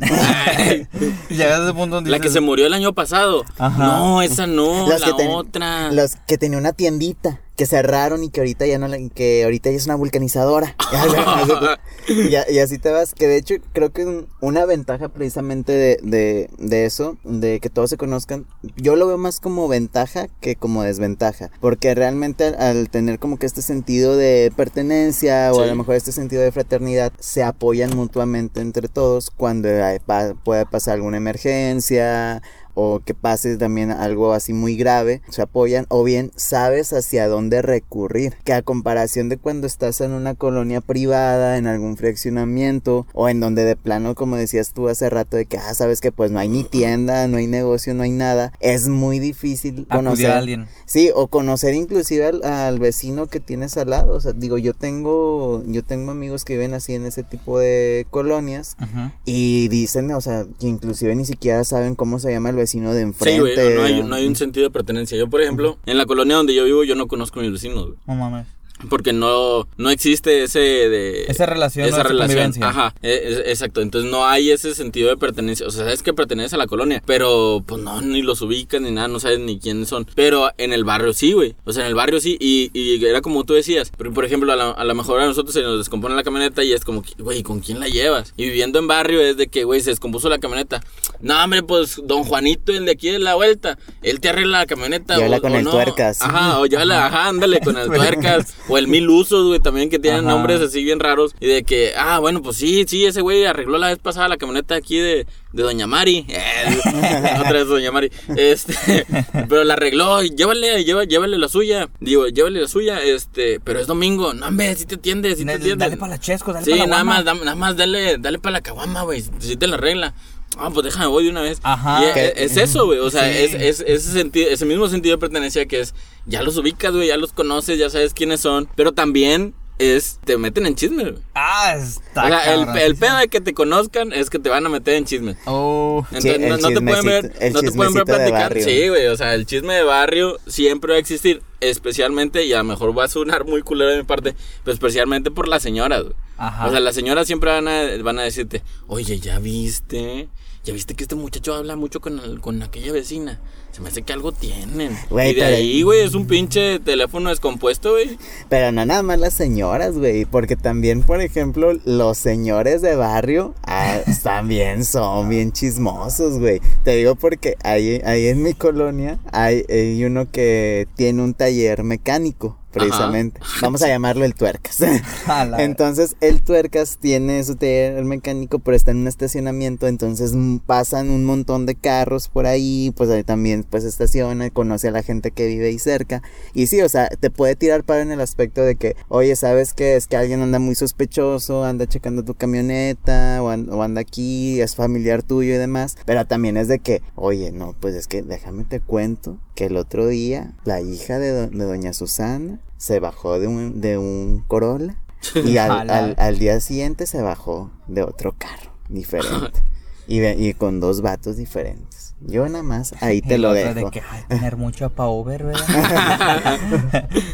Llegas a ese punto donde La que se murió el año pasado. Ajá. No, esa no, Los la que ten- otra. Los que tenía una tiendita que cerraron y que ahorita ya no la- que ahorita ya es una vulcanizadora. y, así te vas, que de hecho creo que un- una ventaja precisamente de, de, de eso, de que todos se conozcan, yo lo veo más como ventaja que como desventaja, porque realmente al, al tener como que este sentido de pertenencia o a lo mejor este sentido de fraternidad, se apoyan mutuamente entre todos cuando pa- puede pasar alguna emergencia o que pase también algo así muy grave, se apoyan o bien sabes hacia dónde recurrir, que a comparación de cuando estás en una colonia privada, en algún fraccionamiento o en donde de plano, como decías tú hace rato, de que, ah, sabes que pues no hay ni tienda, no hay negocio, no hay nada, es muy difícil acudir conocer a alguien. Sí, o conocer inclusive al, al vecino que tienes al lado. O sea, digo, yo tengo, yo tengo amigos que viven así en ese tipo de colonias y dicen, o sea, que inclusive ni siquiera saben cómo se llama el vecino de Sí, enfrente. güey, no hay, no hay un sentido de pertenencia. Yo, por ejemplo, en la colonia donde yo vivo, yo no conozco a mis vecinos, güey. No mames. Porque no, no existe ese de... Esa relación, esa relación. Ajá, e- e- exacto. Entonces no hay ese sentido de pertenencia. O sea, sabes que perteneces a la colonia, pero pues no, ni los ubican ni nada, no sabes ni quiénes son. Pero en el barrio sí, güey. O sea, en el barrio sí. Y, y era como tú decías. Pero, por ejemplo, a, la- a lo mejor a nosotros se nos descompone la camioneta y es como, güey, ¿con quién la llevas? Y viviendo en barrio es de que, güey, se descompuso la camioneta. No, hombre, pues don Juanito, el de aquí de la vuelta, él te arregla la camioneta. Llévala o- con o el no. tuercas. Ajá, o llévala, ajá, ándale con el tuercas. O el mil usos, güey, también que tienen Ajá. nombres así bien raros. Y de que, ah, bueno, pues sí, sí, ese güey arregló la vez pasada la camioneta aquí de, de Doña Mari. Eh, otra vez Doña Mari. Este, pero la arregló, y llévale, llévale, llévale la suya. Digo, llévale la suya, este, pero es domingo. No, hombre, si te atiende, si te Dale, atiende. dale para la chesco, dale Sí, para la nada guama. más, nada más dale, dale para la caguama, güey. Si te la arregla. Ah, pues déjame voy de una vez. Ajá. Y e- Que- es, eso, güey. O sea, Sí. es, es ese sentido, ese mismo sentido de pertenencia que es, ya los ubicas, güey, ya los conoces, ya sabes quiénes son. Pero también es, te meten en chisme, güey. Ah, está O sea, el, el pedo de que te conozcan es que te van a meter en chisme. Oh. Entonces, el no, no te pueden ver, no te pueden ver platicar. barrio. Sí, güey, o sea, el chisme de barrio siempre va a existir, especialmente, y a lo mejor va a sonar muy culero de mi parte, pero especialmente por las señoras, güey. Ajá. O sea, las señoras siempre van a, van a decirte, oye, ¿ya viste? ¿Ya viste que este muchacho habla mucho con, el- con aquella vecina? Se me hace que algo tienen. Güey, y de pero- ahí, güey, es un pinche teléfono descompuesto, güey. Pero no nada más las señoras, güey, porque también, por ejemplo, los señores de barrio ah, también son bien chismosos, güey. Te digo porque ahí, ahí en mi colonia hay, hay uno que tiene un taller mecánico, precisamente. Vamos a llamarlo el tuercas. Entonces, el tuercas tiene su taller mecánico, pero está en un estacionamiento, entonces pasan un montón de carros por ahí, pues ahí también pues estaciona, conoce a la gente que vive ahí cerca. Y sí, o sea, te puede tirar para en el aspecto de que, oye, ¿sabes qué? Es que alguien anda muy sospechoso, anda checando tu camioneta, o, o anda aquí, es familiar tuyo y demás. Pero también es de que, oye, no, pues es que déjame te cuento que el otro día la hija de, do- de doña Susana se bajó de un, de un Corolla y al, al- al día siguiente se bajó de otro carro diferente. Y, y con dos vatos diferentes. Yo nada más ahí Y te lo dejo. De que, ay, tener mucho.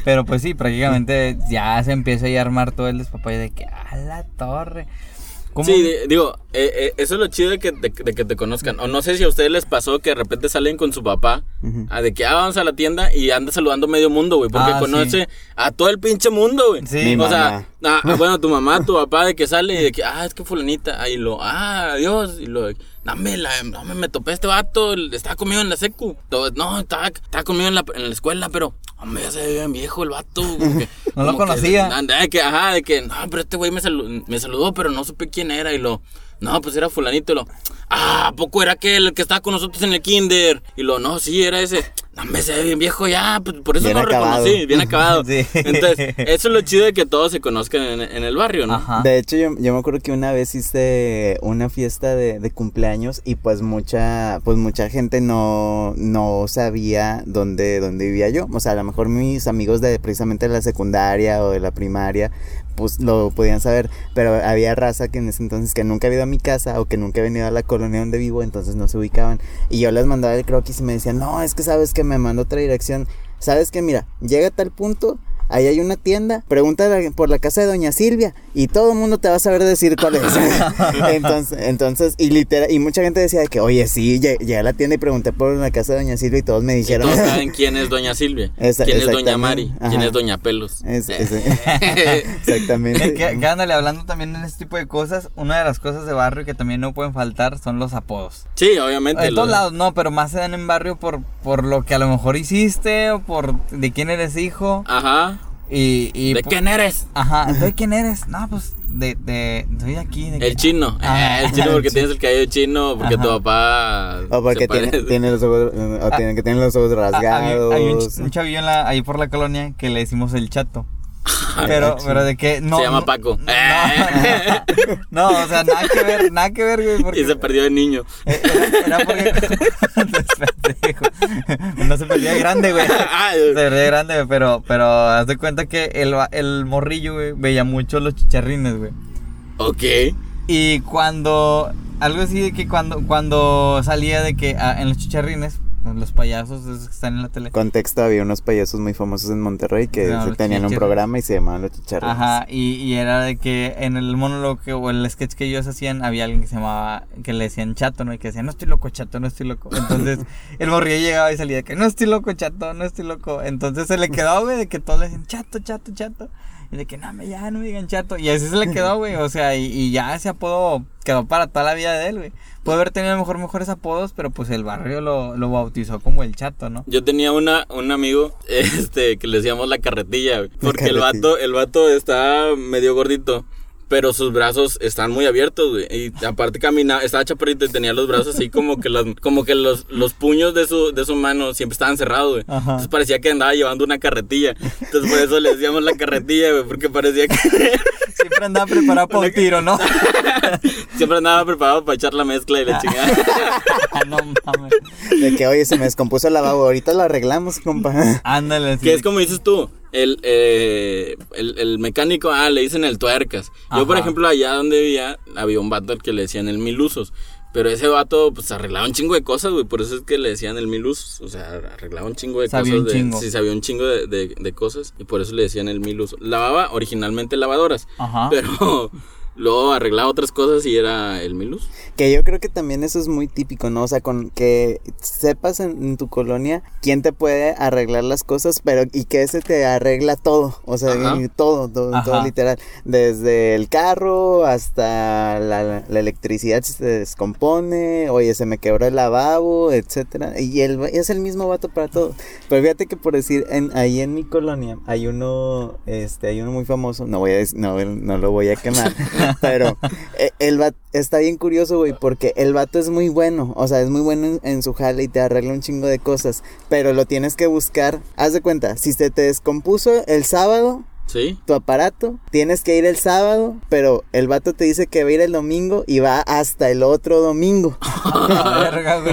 Pero pues sí, prácticamente ya se empieza a armar todo el despapalle de que, a la torre. ¿Cómo? Sí, di- digo, eh, eh, eso es lo chido de que, de, de que te conozcan. O no sé si a ustedes les pasó que de repente salen con su papá, a de que ah, vamos a la tienda y anda saludando medio mundo, güey, porque Ah, conoce a todo el pinche mundo, güey. Sí. O sea, mamá. ah, bueno, tu mamá, tu papá, de que sale y de que, ah, es que fulanita, ahí lo, ah, adiós, y lo, dame, la, dame, me topé a este vato, estaba conmigo en la secu, no, estaba, estaba conmigo en la, en la escuela, pero, hombre, ya se ve bien viejo el vato, No lo que- conocía. de que, ajá, de que, no, pero este güey me, salu- me saludó, pero no supe quién era, y lo, no, pues era fulanito, y lo, ah, ¿a poco era aquel el que estaba con nosotros en el kinder? Y lo, no, sí, era ese, no, me ve bien viejo ya, pues por eso Bien no acabado. reconocí, bien acabado. Sí. Entonces, eso es lo chido de que todos se conozcan en, en el barrio, ¿no? Ajá. De hecho, yo, yo me acuerdo que una vez hice una fiesta de, de cumpleaños y pues mucha, pues mucha gente no, no sabía dónde, dónde vivía yo. O sea, a lo mejor mis amigos de precisamente de la secundaria o de la primaria, pues lo podían saber. Pero había raza que en ese entonces que nunca había ido a mi casa o que nunca había venido a la colonia donde vivo, entonces no se ubicaban. Y yo les mandaba el croquis y me decían, no, es que sabes que me mandó otra dirección. Sabes que mira, llega a tal punto, ahí hay una tienda, pregunta por la casa de Doña Silvia y todo el mundo te va a saber decir cuál es. entonces, entonces, y literal, y mucha gente decía que, oye, sí, llegué a la tienda y pregunté por la casa de Doña Silvia y todos me dijeron. todos saben quién es Doña Silvia, Esa- quién es Doña. Mari, quién es Doña Pelos. Es- es- exactamente. Que, que ándale, hablando también en este tipo de cosas, una de las cosas de barrio que también no pueden faltar son los apodos. Sí, obviamente. En todos lados, no, pero más se dan en barrio por, por lo que a lo mejor hiciste o por de quién eres hijo. Ajá. Y, y ¿De po- quién eres? Ajá, entonces ¿quién eres? No, pues de, de, soy de aquí. De El chino. Ajá. Eh, el chino porque tienes el cabello chino, porque Ajá. tu papá. O porque tiene, tiene los ojos, o tiene, que tiene los ojos Ah, rasgados. Hay, hay un, un chavillo en la- ahí por la colonia que le decimos el chato. Pero, de que no. Se llama Paco. No, no, o sea, nada que ver, nada que ver, güey. Porque y se perdió de niño. Eh, Era, era porque. No se perdía grande, güey. Ah, Se perdía grande, güey, pero, pero haz de cuenta que el, el morrillo, güey, veía mucho los chicharrines, güey. ok. Y cuando. Algo así de que cuando, cuando salía de que ah, en los chicharrines, los payasos esos que están en la tele. Contexto, había unos payasos muy famosos en Monterrey que No, tenían un programa y se llamaban los chicharrones. Ajá, y, y era de que en el monólogo que- o el sketch que ellos hacían había alguien que se llamaba, que le decían chato, ¿no? Y que decía, no estoy loco, chato, no estoy loco. Entonces el morrillo llegaba y salía de que, no estoy loco, chato, no estoy loco. Entonces se le quedó, güey, de que todos le decían, chato, chato, chato. Y de que, no, me ya no me digan chato. Y así se le quedó, güey, o sea, y, y ya ese apodo quedó para toda la vida de él, güey. Puede haber tenido a lo mejor mejores apodos, pero pues el barrio lo, lo bautizó como el chato, ¿no? Yo tenía una, un amigo este, que le decíamos la carretilla, güey, porque el vato, el vato está medio gordito, pero sus brazos están muy abiertos, güey. Y aparte caminaba, estaba chaparrito y tenía los brazos así como que los, como que los, los puños de su, de su mano siempre estaban cerrados, güey. Ajá. Entonces parecía que andaba llevando una carretilla. Entonces por eso le decíamos la carretilla, güey, porque parecía que Siempre andaba preparado para un tiro, ¿no? siempre andaba preparado para echar la mezcla y la chingada. no mames. De que, oye, se me descompuso el lavabo, ahorita lo arreglamos, compa. Ándale. sí. Que es como dices tú, el, eh, el, el mecánico, ah, le dicen el tuercas. Yo, por Ajá. ejemplo, allá donde vivía, había un vato al que le decían el mil usos. Pero ese vato, pues, arreglaba un chingo de cosas, güey. Por eso es que le decían el mil usos. O sea, arreglaba un chingo de Sabía cosas. un de- chingo. Sí, sabía un chingo de, de- de cosas. Y por eso le decían el mil usos. Lavaba originalmente lavadoras. Ajá. Pero luego arreglaba otras cosas y era el mil usos. Que yo creo que también eso es muy típico, ¿no? O sea, con que sepas en, en tu colonia quién te puede arreglar las cosas, pero y que ese te arregla todo, o sea, todo, todo, todo literal, desde el carro hasta la, la electricidad se descompone, oye, se me quebró el lavabo, etcétera, y él es el mismo vato para todo. Pero fíjate que por decir, en, ahí en mi colonia hay uno, este, hay uno muy famoso, no voy a no, no lo voy a quemar, pero eh, el vato está bien curioso, güey, porque el vato es muy bueno, o sea, es muy bueno en, en su jale y te arregla un chingo de cosas, pero lo tienes que buscar. Haz de cuenta, si se te descompuso el sábado, ¿Sí? tu aparato, tienes que ir el sábado, pero el vato te dice que va a ir el domingo y va hasta el otro domingo.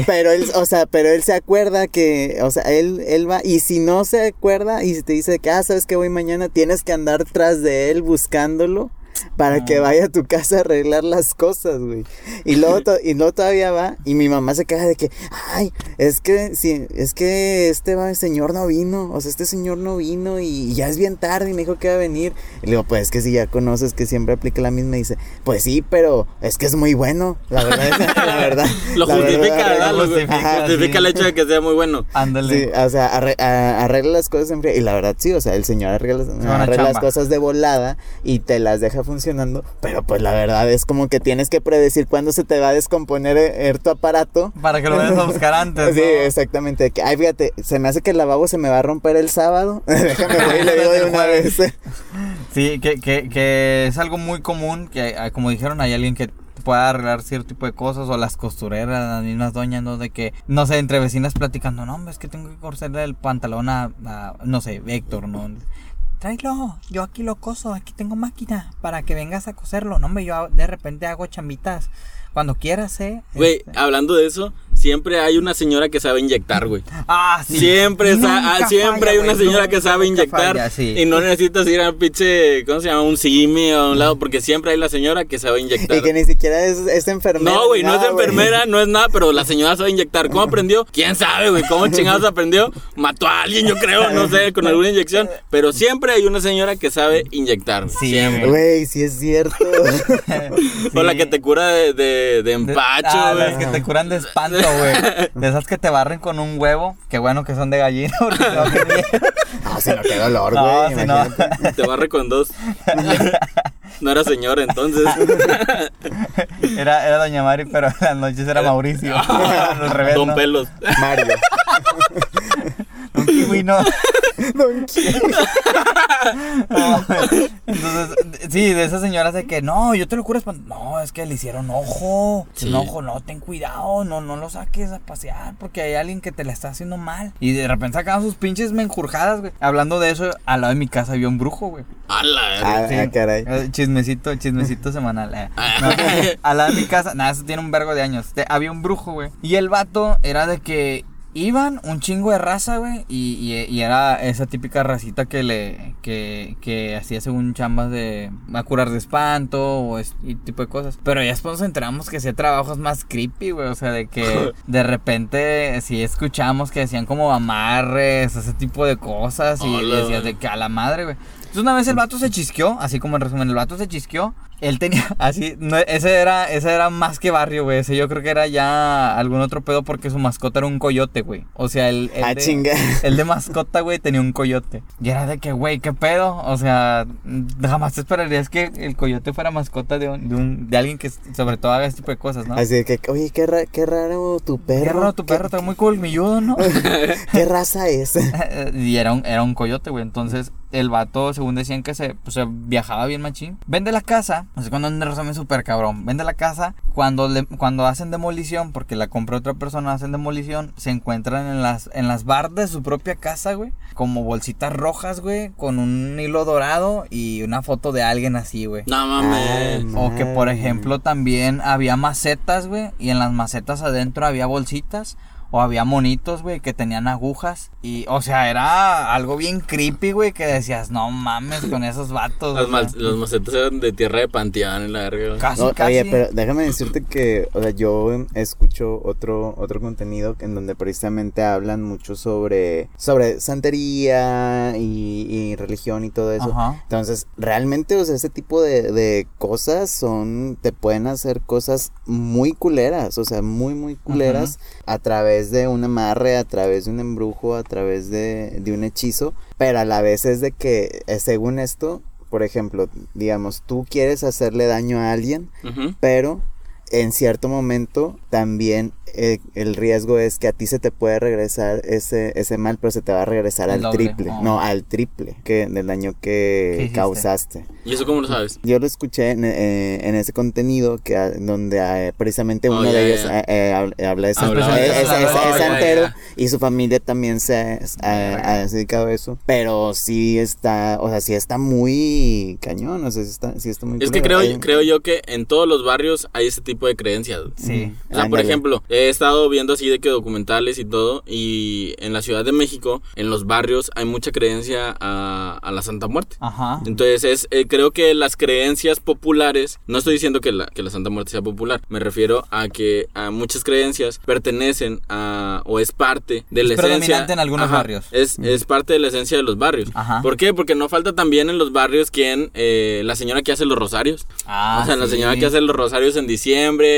Pero él, o sea, pero él se acuerda que, o sea, él, él va, y si no se acuerda y si te dice que, ah, sabes que voy mañana, tienes que andar tras de él buscándolo para que vaya a tu casa a arreglar las cosas, güey. Y luego, y luego todavía va, y mi mamá se queja de que, ay, es que, sí, es que este va- señor no vino, o sea, este señor no vino y ya es bien tarde y me dijo que va a venir. Y le digo, pues es que si ya conoces que siempre aplica la misma, y dice, pues sí, pero es que es muy bueno, la verdad, la verdad. Lo la justifica, verdad, ¿verdad? Lo justifica, justifica, sí. el hecho de que sea muy bueno. Ándale. Sí, o sea, arre- a- arregla las cosas en frío. Y la verdad, sí, o sea, el señor arregla, arregla las cosas de volada y te las deja funcionando. Pero pues la verdad es como que tienes que predecir cuándo se te va a descomponer eh, tu aparato. Para que lo vayas a buscar antes. Sí, ¿no? exactamente. ay, fíjate, se me hace que el lavabo se me va a romper el sábado. Déjame voy y le digo de una vez. Sí, que, que, que es algo muy común, que ah, como dijeron, hay alguien que pueda arreglar cierto tipo de cosas, o las costureras, las mismas doñas, ¿no? De que, no sé, entre vecinas platicando, no, hombre, es que tengo que coserle el pantalón a, a, no sé, Héctor, ¿no? Tráelo, yo aquí lo coso, aquí tengo máquina para que vengas a coserlo. No, hombre, yo de repente hago chambitas cuando quieras, ¿eh? Güey, Este, hablando de eso, siempre hay una señora que sabe inyectar, güey. Ah, sí. Siempre, Nunca ah, siempre falla, hay una señora nunca, que sabe inyectar falla, sí. y no necesitas ir a pinche, ¿cómo se llama? Un simi o a un lado, porque siempre hay la señora que sabe inyectar. Y que ni siquiera es, es enfermera. No, güey, no es enfermera, no es nada, pero la señora sabe inyectar. ¿Cómo aprendió? ¿Quién sabe, güey? ¿Cómo chingados aprendió? Mató a alguien, yo creo, no sé, con alguna inyección. Pero siempre hay una señora que sabe inyectar. güey. Sí, siempre. Güey, sí es cierto. O la que te cura de, de, de empacho, Ah, güey. las que te curan de espanto, güey. De esas que te barren con un huevo. Qué bueno que son de gallina, porque bien. No, si no, qué dolor, No, güey. si no. Te barre con dos. No era señora entonces. Era, era Doña Mari, pero en las noches era Mauricio. Al revés, Don ¿no? Pelos. Mario. Un kiwi, no. Don. No, Entonces, sí, de esas señoras de que no, yo te lo curo No, es que le hicieron ojo. Sí. Un ojo, no, ten cuidado, no, no lo saques a pasear porque hay alguien que te la está haciendo mal. Y de repente sacaban sus pinches menjurjadas, güey. Hablando de eso, al lado de mi casa había un brujo, güey. A la Ah, verga. ah, caray. Eh, Chismecito, chismecito semanal. eh. Ah. No, al lado de mi casa, nada, eso tiene un vergo de años. Había un brujo, güey. Y el vato era de que iban un chingo de raza, güey. Y, y- y era esa típica racita que le. que, que hacía según chambas de. a curar de espanto o es- y tipo de cosas. Pero ya después nos enteramos que hacía trabajos más creepy, güey. O sea, de que de repente sí escuchamos que hacían como amarres, ese tipo de cosas. Y, y decías de que a la madre, güey. Entonces una vez el vato se chisqueó, así como en resumen, el vato se chisqueó. Él tenía, así, no, ese era, ese era más que barrio, güey. Ese yo creo que era ya algún otro pedo porque su mascota era un coyote, güey. O sea, el, el Ah, de, chinga. el de mascota, güey, tenía un coyote. Y era de que, güey, ¿qué pedo? O sea, jamás te esperarías que el coyote fuera mascota de, un, de, un- de alguien que sobre todo haga este tipo de cosas, ¿no? Así de que, oye, qué, ra- qué raro tu perro. Qué raro tu perro, está muy colmilludo, ¿no? ¿Qué raza es? y era un, era un coyote, güey. Entonces, el vato, según decían que se, pues, se viajaba bien machín. Vende la casa, no sé cuándo en resumen súper cabrón. Vende la casa cuando, le- cuando hacen demolición, porque la compró otra persona, hacen demolición, se encuentran en las, en las bardas de su propia casa, güey. Como bolsitas rojas, güey, con un hilo dorado y una foto de alguien así, güey. No mames. Ah, O que, por ejemplo, también había macetas, güey. Y en las macetas adentro había bolsitas. O había monitos, güey, que tenían agujas. Y, o sea, era algo bien creepy, güey, que decías, no mames con esos vatos. Las mal- los macetas eran de tierra de panteón en la verga. güey. Casi, No, casi. oye, pero déjame decirte que, o sea, yo escucho otro, otro contenido en donde precisamente hablan mucho sobre, sobre santería y, y religión y todo eso. Ajá. Entonces, realmente, o sea, ese tipo de, de cosas son, te pueden hacer cosas muy culeras, o sea, muy, muy culeras a través de un amarre, a través de un embrujo, a través de, de un hechizo, pero a la vez es de que, eh, según esto, por ejemplo, digamos, tú quieres hacerle daño a alguien, pero en cierto momento también eh, el riesgo es que a ti se te puede regresar ese, ese mal, pero se te va a regresar El al doble, triple. oh. No, al triple que del daño ¿Qué que causaste. ¿Y eso cómo lo sabes? Yo lo escuché en, eh, en ese contenido que ah, donde ah, precisamente Oh, uno ya, de ellos eh, eh, hab- habla de san- Hablaba de es, es- eso. es- es Oh, y su familia también se ha, dedicado a eso, pero sí está, o sea, sí está muy cañón, o sea, sí está, sí está muy Es que creo, Hay- creo yo que en todos los barrios hay ese tipo de creencias. Sí. O sea, por ejemplo, he estado viendo así de que documentales y todo, y en la Ciudad de México, en los barrios, hay mucha creencia a, a la Santa Muerte. Ajá. Entonces, es, eh, creo que las creencias populares, no estoy diciendo que la, que la Santa Muerte sea popular, me refiero a que a muchas creencias pertenecen a, o es parte de la Es esencia. predominante en algunos barrios. Es, es parte de la esencia de los barrios. Ajá. ¿Por qué? Porque no falta también en los barrios quien, eh, la señora que hace los rosarios. Ah, o sea, la sí. señora que hace los rosarios en diciembre.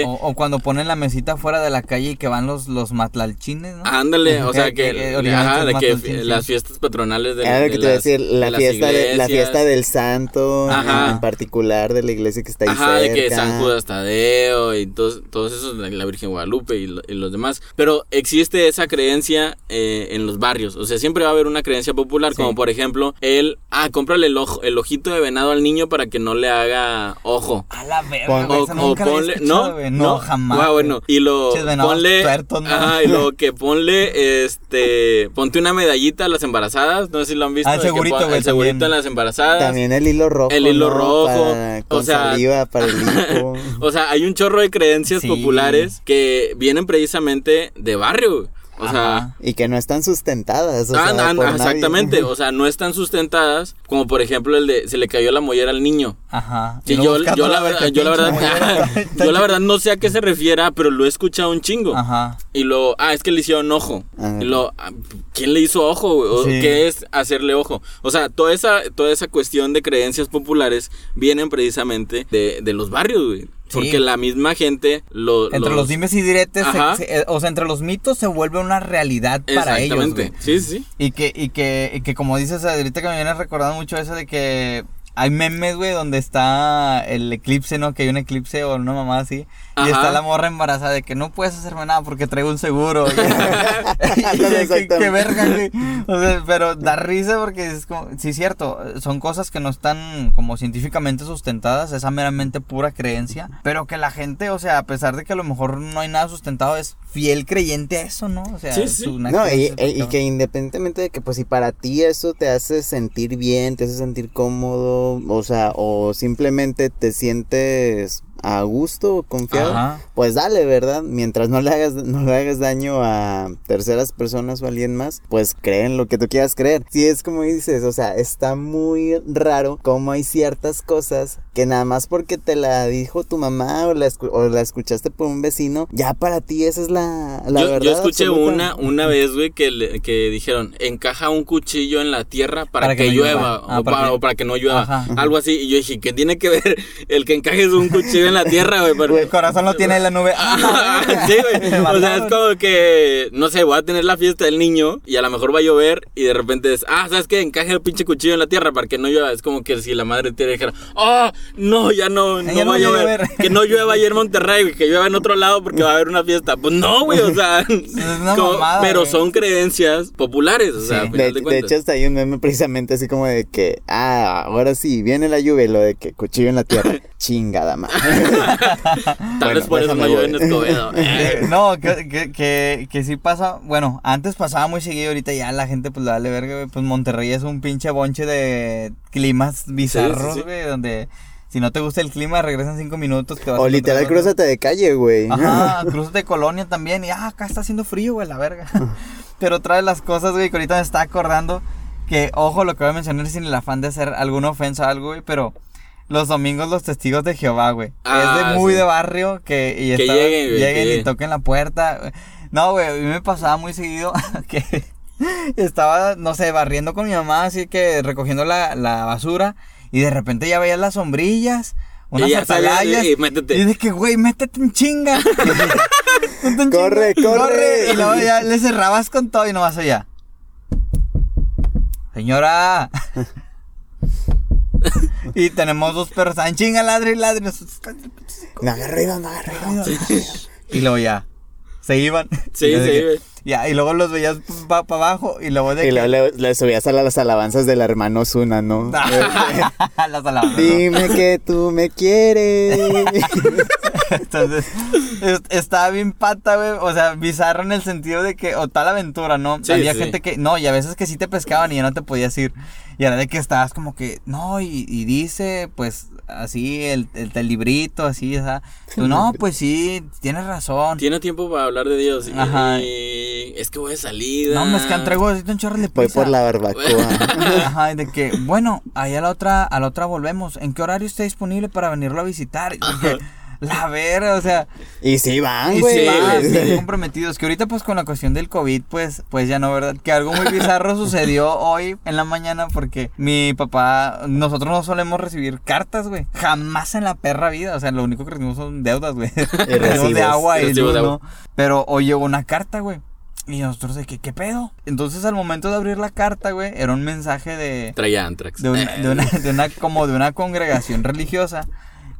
O, o cuando ponen la mesita fuera de la calle y que van los, los matlalchines, ¿no? Ándale, o sea Que- que, que originalmente ajá, de que las fiestas patronales de, Era lo de que te las- decir, la de las fiesta, de, la fiesta del santo, Ajá. en particular de la iglesia que está ahí Ajá, de que cerca. San Judas Tadeo y todos, todos esos, la, Virgen Guadalupe y, lo- y los demás. Pero existe esa creencia eh, en los barrios. O sea, siempre va a haber una creencia popular, Sí. como por ejemplo, el, ah, cómprale el, ojo, el ojito de venado al niño para que no le haga ojo. A la verga, O, esa o nunca la había ponle, escuchado, No, jamás, Ah, bueno, y lo ponle. tuertos, ¿no? Ajá, y lo que ponle, este. Ponte una medallita a las embarazadas. No sé si lo han visto. Ah, el segurito, pon- güey, El segurito también. en las embarazadas. También el hilo rojo. El hilo ¿no? rojo, Para- o sea- saliva para el hipo. O sea, hay un chorro de creencias Sí. populares que vienen precisamente de barrio. O sea. Y que no están sustentadas. O Ah, sea, por nadie. exactamente, o sea, no están sustentadas, como por ejemplo el de se le cayó la mollera al niño. Ajá. Sí, Y yo, yo la verdad, yo la verdad, yo la verdad no sé a qué se refiera, pero lo he escuchado un chingo. Ajá. Y lo, ah, es que le hicieron ojo. Ah. Y lo, ah, ¿quién le hizo ojo? güey? ¿O Sí. ¿Qué es hacerle ojo? O sea, toda esa, toda esa cuestión de creencias populares vienen precisamente de, de los barrios, güey. Sí. Porque la misma gente lo, Entre los dimes y diretes, se- Ajá. se- eh, o sea, entre los mitos se vuelve una realidad para ellos, Exactamente. sí, sí. Y que, y que, y que como dices ahorita que me viene recordando mucho eso de que hay memes, güey, donde está el eclipse, ¿no? Que hay un eclipse o una mamá así. Y Ajá. está la morra embarazada de que no puedes hacerme nada porque traigo un seguro. Y- y- que, Exactamente. que verga, güey. O sea, pero da risa porque es como, sí, es cierto, son cosas que no están como científicamente sustentadas, esa meramente pura creencia, pero que la gente, o sea, a pesar de que a lo mejor no hay nada sustentado, es fiel creyente a eso, ¿no? O sea, Sí, es sí. una No, y, creencia y- y que independientemente de que pues si para ti eso te hace sentir bien, te hace sentir cómodo, o sea, o simplemente te sientes a gusto confiado, Ajá. Pues dale, ¿verdad? Mientras no le hagas no le hagas daño a terceras personas o a alguien más, pues creen lo que tú quieras creer. Si es como dices, o sea, está muy raro cómo hay ciertas cosas que nada más porque te la dijo tu mamá o la, escu- o la escuchaste por un vecino, ya para ti esa es la, la yo, verdad. yo escuché absoluta. una una vez, güey, que, le- que dijeron, encaja un cuchillo en la tierra para, Para que que, no llueva, llueva. Ah, o, para para, que- o para que no llueva, Ajá. algo así. Y yo dije, ¿qué tiene que ver el que encajes un cuchillo en la tierra, güey? Para- El corazón lo tiene en la nube. Ah, sí, güey. O sea, es como que, no sé, voy a tener la fiesta del niño y a lo mejor va a llover y de repente es, ah, ¿sabes qué? Encaje el pinche cuchillo en la tierra para que no llueva. Es como que si la madre te dijera, oh, no, ya no, no Ya no va a llover. llover. Que no llueva ayer en Monterrey, güey, que llueva en otro lado porque va a haber una fiesta. Pues no, güey, o sea, una como- mamada, pero güey. son creencias populares, o sea, Sí. De, de hecho, hasta hay un meme precisamente así como de que, ah, ahora sí, viene la lluvia y lo de que cuchillo en la tierra. Chingada madre. Tal vez Bueno, por eso no déjame llueve en voy. Escobedo. Eh, no, que, que, que, que sí pasa. Bueno, antes pasaba muy seguido, ahorita ya la gente pues le vale verga, güey. Pues Monterrey es un pinche bonche de climas bizarros, sí, sí. güey, donde si no te gusta el clima, regresan cinco minutos. vas o literal, cruzate de calle, güey. Ajá, cruzas de colonia también. Y ah, acá está haciendo frío, güey, la verga. Pero trae las cosas, güey, que ahorita me está acordando. Que, ojo, lo que voy a mencionar sin el afán de hacer alguna ofensa o algo, güey, pero los domingos los testigos de Jehová, güey. Ah, es de muy sí. de barrio que, y Que estaba- lleguen, güey, lleguen que y toquen la puerta. No, güey, a mí me pasaba muy seguido que estaba, no sé, barriendo con mi mamá, así que recogiendo la, la basura. Y de repente ya veía las sombrillas, unas ya sabías, atalayas. y métete. Y de que, güey, métete en chinga. Métete en Corre, chinga, corre. Y luego ya le cerrabas con todo y nomás allá. Señora. y tenemos dos perros. En chinga, ladre y ladre. No ruido, no haga ruido. Y luego ya. Se iban. Sí, güey. Ya, y luego los veías para abajo. Y luego de Y que- luego le, le subías a las alabanzas del hermano Zuna, ¿no? Las alabanzas, ¿no? Dime que tú me quieres. Entonces, es- estaba bien pata, güey. O sea, bizarro en el sentido de que, o tal aventura, ¿no? Sí, Había sí. gente que, no, y a veces que sí te pescaban y ya no te podías ir. Y era de que estabas como que, no, y, y dice, pues, así, el, el, el librito, así, o sea. Tú, no, pues sí, tienes razón. Tiene tiempo para hablar de Dios. Y, Ajá. y es que voy de salida. No, me es que traigo así un chorro de Voy por la barbacoa. Ajá, y de que, bueno, ahí a la otra, a la otra volvemos. ¿En qué horario está disponible para venirlo a visitar? De que, la ver, o sea, Y sí van, Y güey. sí, van, bien comprometidos. Que ahorita, pues, con la cuestión del COVID, pues, pues ya no, ¿verdad? Que algo muy bizarro sucedió hoy en la mañana porque mi papá, nosotros no solemos recibir cartas, güey. Jamás en la perra vida. O sea, lo único que recibimos son deudas, güey. Recibimos de agua y luz, de agua. ¿no? Pero hoy llegó una carta, güey. Y nosotros de que, ¿qué pedo? Entonces, al momento de abrir la carta, güey, era un mensaje de Traía Antrax. de una, de una, de una- como de una congregación religiosa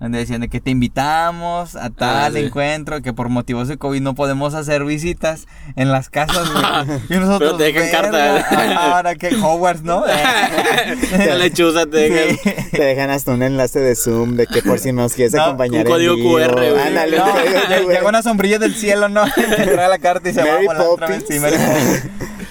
donde decían de que te invitamos a tal Ah, sí. encuentro, que por motivos de COVID no podemos hacer visitas en las casas. Y nosotros, Pero te dejan carta. Ahora que Hogwarts, ¿no? La lechuza te dejan. Sí. Te dejan hasta un enlace de Zoom de que por si nos quieres No, acompañar. un en código vivo. QR, güey. Ándale, No, un código QR. llega una sombrilla del cielo, ¿no? Te trae la carta y se Mary va volando otra vez. Sí, Mary.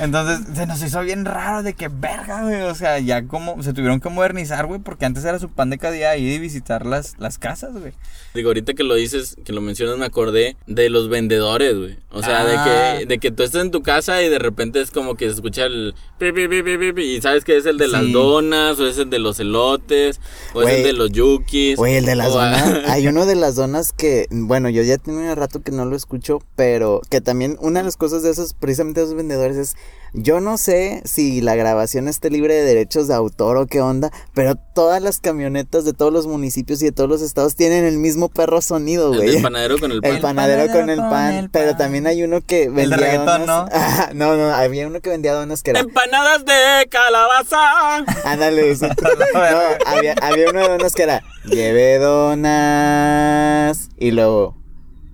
Entonces, se nos hizo bien raro de que, verga, güey. O sea, ya como se tuvieron que modernizar, güey, porque antes era su pan de cada día ir y visitar las, las casas, güey. Digo, ahorita que lo dices, que lo mencionas, me acordé de los vendedores, güey. O sea, Ah. de que de que tú estás en tu casa y de repente es como que se escucha el pi, pi, pi, y sabes que es el de las donas, o es el de los elotes, o es Güey. el de los yukis. Oye, el de las donas. Hay uno de las donas que, bueno, yo ya tengo un rato que no lo escucho, pero que también una de las cosas de esos, precisamente de esos vendedores es, yo no sé si la grabación esté libre de derechos de autor o qué onda, pero todas las camionetas de todos los municipios y de todos los estados tienen el mismo perro sonido, el güey. del panadero con el pan. El panadero con el pan, pero también hay uno que vendía reggaetón, donas. Ah, no, no, había uno que vendía donas que era Empanadas de calabaza. Ándale, sí. No, había, había uno de donas que era lleve donas y luego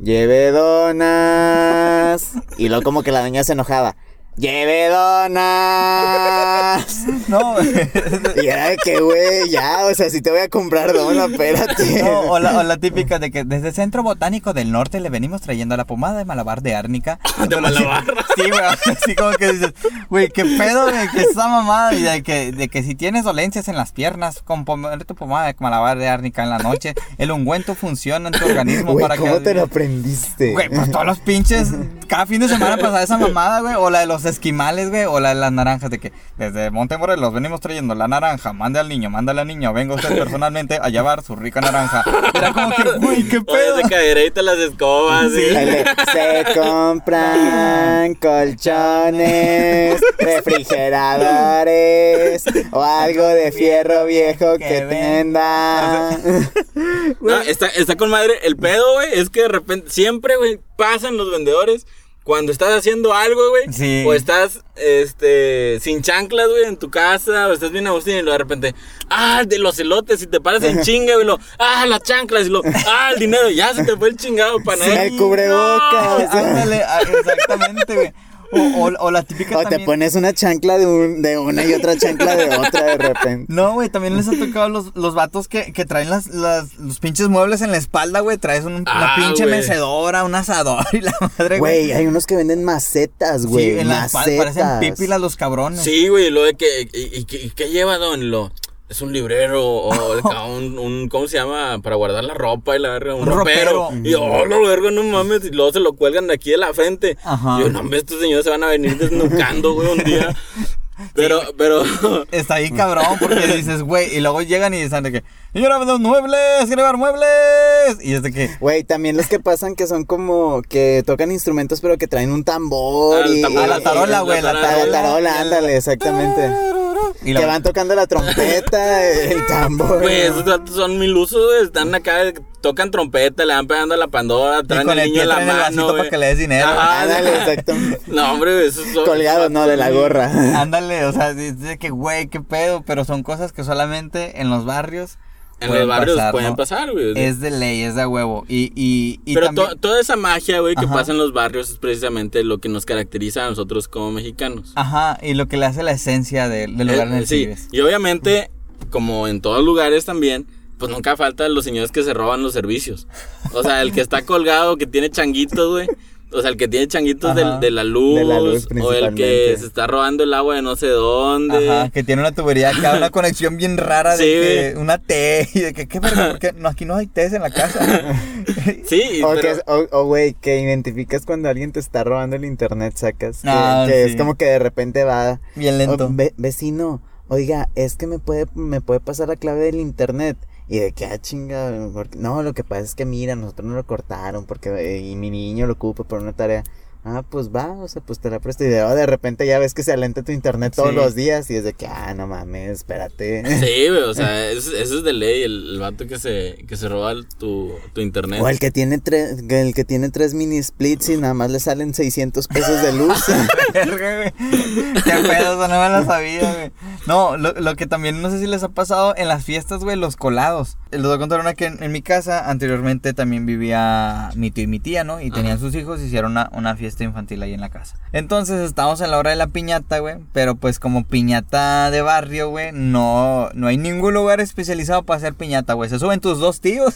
lleve donas y luego como que la doña se enojaba. Lleve donas. No, Y era de que, güey, ya, o sea, si te voy a comprar dona, espérate. No, o, la, o la típica de que desde el Centro Botánico del Norte le venimos trayendo la pomada de Malabar de Árnica. De Malabar. Sí, güey, así como que dices, güey, qué pedo, güey, que esa mamada y de que, de que si tienes dolencias en las piernas, con poner tu pomada de Malabar de Árnica en la noche, el ungüento funciona en tu organismo Güey, para ¿cómo que... te lo aprendiste? Güey, pues todos los pinches, cada fin de semana pasaba esa mamada, güey, o la de los esquimales, güey, o la de las naranjas, de que desde Montemorelos venimos trayendo la naranja, mande al niño, manda a la niña, venga usted personalmente a llevar su rica naranja. Era como que, güey, qué pedo. Oye, caderita las escobas. Sí. de, Se compran colchones, refrigeradores o algo de fierro viejo Que. No, está, está con madre. El pedo, güey, es que de repente, siempre, güey, pasan los vendedores cuando estás haciendo algo, güey. Sí. O estás, este, sin chanclas, güey, en tu casa, o estás bien Agustín y luego de repente, ah, de los elotes, y te paras en chinga, güey, lo, ah, las chanclas, y lo, ah, el dinero, ya se te fue el chingado para Sí, el cubrebocas. Ándale, ah, exactamente, güey. O, o, o la típica O te pones una chancla de, un, de una y otra chancla de otra de repente. No, güey, también les ha tocado los, los vatos que, que traen las, las, los pinches muebles en la espalda, güey. Traes un- una Ah, pinche güey. mecedora, un asador y la madre, güey. Güey, hay unos que venden macetas, güey. sí, en la espalda parecen macetas. pípilas los cabrones. Sí, güey, lo de que, y, y qué lleva, don? Lo, es un librero o un, un, ¿cómo se llama? Para guardar la ropa y la verga, un, Un ropero. ropero. Y oh, la verga, no mames, y luego se lo cuelgan de aquí de la frente. Ajá. Y yo, no, hombre, estos señores se van a venir desnucando, güey, un día. Pero, pero, Está ahí cabrón porque dices, güey, y luego llegan y dicen de que, señora, vendo muebles, quiero llevar muebles. Y es de que, Güey, también los que pasan que son como que tocan instrumentos pero que traen un tambor Ah, y... tambor, a la tarola, güey, la La tarola. tarola, ándale, exactamente. Y Que la- van tocando la trompeta, el tambor. güey, esos datos son mil usos, güey, están acá, tocan trompeta, le van pegando a la pandora, traen al el niño en la traen el mano, para que le des dinero. Ajá. Ándale, exactamente. No, hombre, esos son... Colgado, no, de la gorra. Ándale, o sea, dice que, güey, qué pedo, pero son cosas que solamente en los barrios En los barrios pasar, pueden ¿no? pasar, güey. Es de ley, es de huevo. Y, y, y Pero también... to- toda esa magia, güey, que Ajá. pasa en los barrios es precisamente lo que nos caracteriza a nosotros como mexicanos. Ajá, y lo que le hace la esencia del, del lugar en Eh, el que sí, vives. y obviamente, como en todos lugares también, pues nunca faltan los señores que se roban los servicios. O sea, el que está colgado, que tiene changuitos, güey. O sea, el que tiene changuitos del- Ajá. de, la luz, De la luz, o el que se está robando el agua de no sé dónde. Ajá, que tiene una tubería acá, una conexión bien rara de Sí, que una T y de que qué verga, porque no, aquí no hay T's en la casa. Sí, O, pero- que, güey, que identificas cuando alguien te está robando el internet, sacas. Que, Ah, que sí. es como que de repente va. Bien lento. "Oh, ve- vecino, oiga, es que me puede, me puede pasar la clave del internet. Y de que, ah, chinga, no, lo que pasa es que mira, nosotros no lo cortaron porque eh, y mi niño lo ocupa por una tarea. Ah, pues va, o sea, pues te la presto. Y de, oh, de repente ya ves que se alenta tu internet todos Sí. los días. Y es de que, ah, no mames, espérate. Sí, güey, o sea, eso, eso es de ley, el, el vato que se, que se roba el- tu, tu internet. O el que tiene tres, el que tiene tres mini splits y nada más le salen 600 pesos de luz. Verga, güey. Qué pedo, no me lo sabía, güey. No, lo, lo que también no sé si les ha pasado en las fiestas, güey, los colados. Les voy a contar una que en, en mi casa anteriormente también vivía mi tío y mi tía, ¿no? Y tenían sus hijos y hicieron una, una fiesta infantil ahí en la casa. Entonces estábamos en la hora de la piñata, güey. Pero pues como piñata de barrio, güey, no, no hay ningún lugar especializado para hacer piñata, güey. Se suben tus dos tíos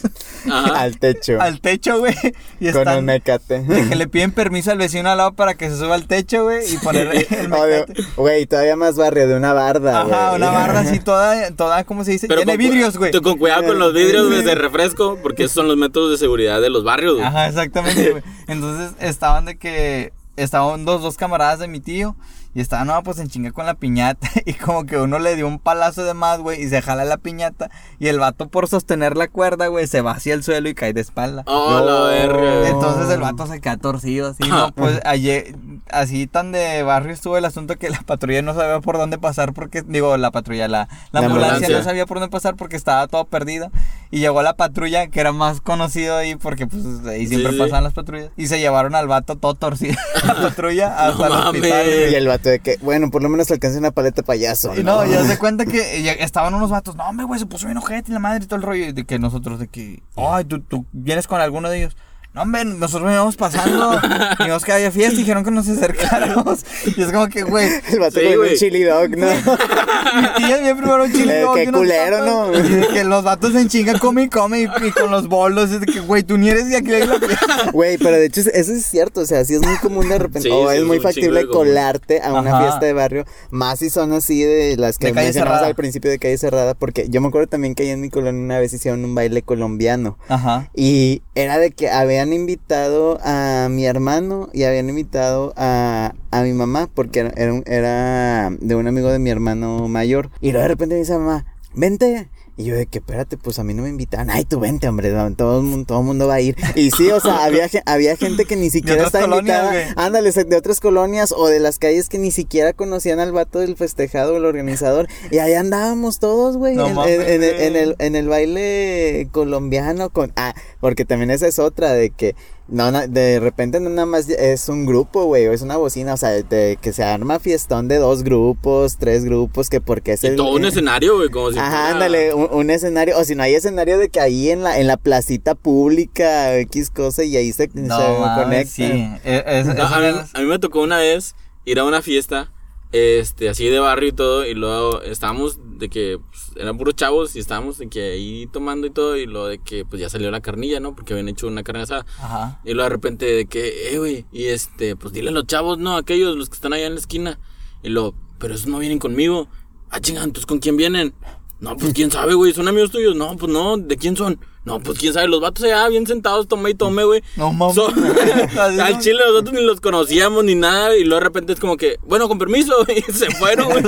Ajá. al techo. al techo, güey. Y con están... un mecate. de que le piden permiso al vecino al lado para que se suba al techo, güey, y poner el mecate. Güey, todavía más barrio, de una barda. Ajá, una barra así toda, toda, ¿cómo se dice? Pero Llena de vidrios, güey. tú Con cuidado con los vidrios güey, de refresco, porque esos son los métodos de seguridad de los barrios, güey. Ajá, exactamente, güey. Entonces estaban de que estaban dos, dos camaradas de mi tío y estaban, no, pues en chinga con la piñata y como que uno le dio un palazo de más, güey, y se jala la piñata y el vato por sostener la cuerda, güey, se va hacia el suelo y cae de espalda. Oh, No. la verga. Entonces el vato se queda torcido así, no, pues ayer, así tan de barrio estuvo el asunto que la patrulla no sabía por dónde pasar porque, digo, la patrulla, la, la La ambulancia, ambulancia. no sabía por dónde pasar porque estaba todo perdida y llegó la patrulla que era más conocido ahí porque pues ahí siempre Sí, sí. pasaban las patrullas y se llevaron al vato todo torcido, la patrulla hasta el mames. hospital. Y el vato de que, bueno, por lo menos alcancé una paleta payaso. Y no, ya se cuenta que ya estaban unos vatos, no, hombre, güey, se puso bien ojete y la madre y todo el rollo. De que nosotros, de que, ay, ¿tú, tú vienes con alguno de ellos. No, hombre, nosotros veníamos pasando, vimos que había fiesta y dijeron que nos acercáramos. Y es como que, güey, El vato Sí, un chili dog, ¿no? mi tía bien primero un chile. Eh, dog qué culero, ¿no? Y de que los vatos en chinga come y come y, y con los bolos. Es de que, güey, tú ni eres de aquí de la fiesta. Güey, pero de hecho eso es cierto, o sea, sí es muy común de repente, Sí, o sí, es es muy factible colarte a una Ajá. fiesta de barrio, más si son así de las que De calle mencionamos cerrada. al principio de calle cerrada, porque yo me acuerdo también que ahí en mi colonia una vez hicieron un baile colombiano. Ajá. Y era de que habían invitado a mi hermano y habían invitado a, a mi mamá, porque era, era, de un amigo de mi hermano mayor. Y luego de repente me dice mamá, vente. Y yo de que, espérate, pues a mí no me invitan. Ay, tú vente, hombre, todo el mundo, todo el mundo va a ir. Y sí, o sea, había, había gente que ni siquiera estaba colonias, invitada. güey. Ándale, de otras colonias o de las calles que ni siquiera conocían al vato del festejado o el organizador. Y ahí andábamos todos, güey, No en, en el, en el baile colombiano con ah porque también esa es otra de que no, na- de repente no nada más es un grupo güey o es una bocina o sea de que se arma fiestón de dos grupos tres grupos que porque es Y el todo un eh, escenario, güey, como si Ajá, fuera- ándale, un, un escenario, o si no hay escenario de que ahí en la, en la placita pública, X cosa, y ahí se, No, conecta. sí. Es- es- No, es a, mí, a mí me tocó una vez ir a una fiesta, este, así de barrio y todo, y luego estábamos de que pues, eran puros chavos y estábamos de que ahí tomando y todo, y luego de que pues ya salió la carnilla, ¿no? Porque habían hecho una carne asada. Ajá. Y luego de repente de que, eh, güey, y este, pues dile a los chavos, ¿no? Aquellos, los que están allá en la esquina. Y luego, pero esos no vienen conmigo. Ah, chinga, entonces ¿con quién vienen? No, pues quién sabe, güey, son amigos tuyos. No, pues no, ¿de quién son? No, pues quién sabe, los vatos allá bien sentados, tome y tome, güey. No mames. Al chile nosotros ni los conocíamos ni nada. Y luego de repente es como que, bueno, con permiso, y se fueron, güey.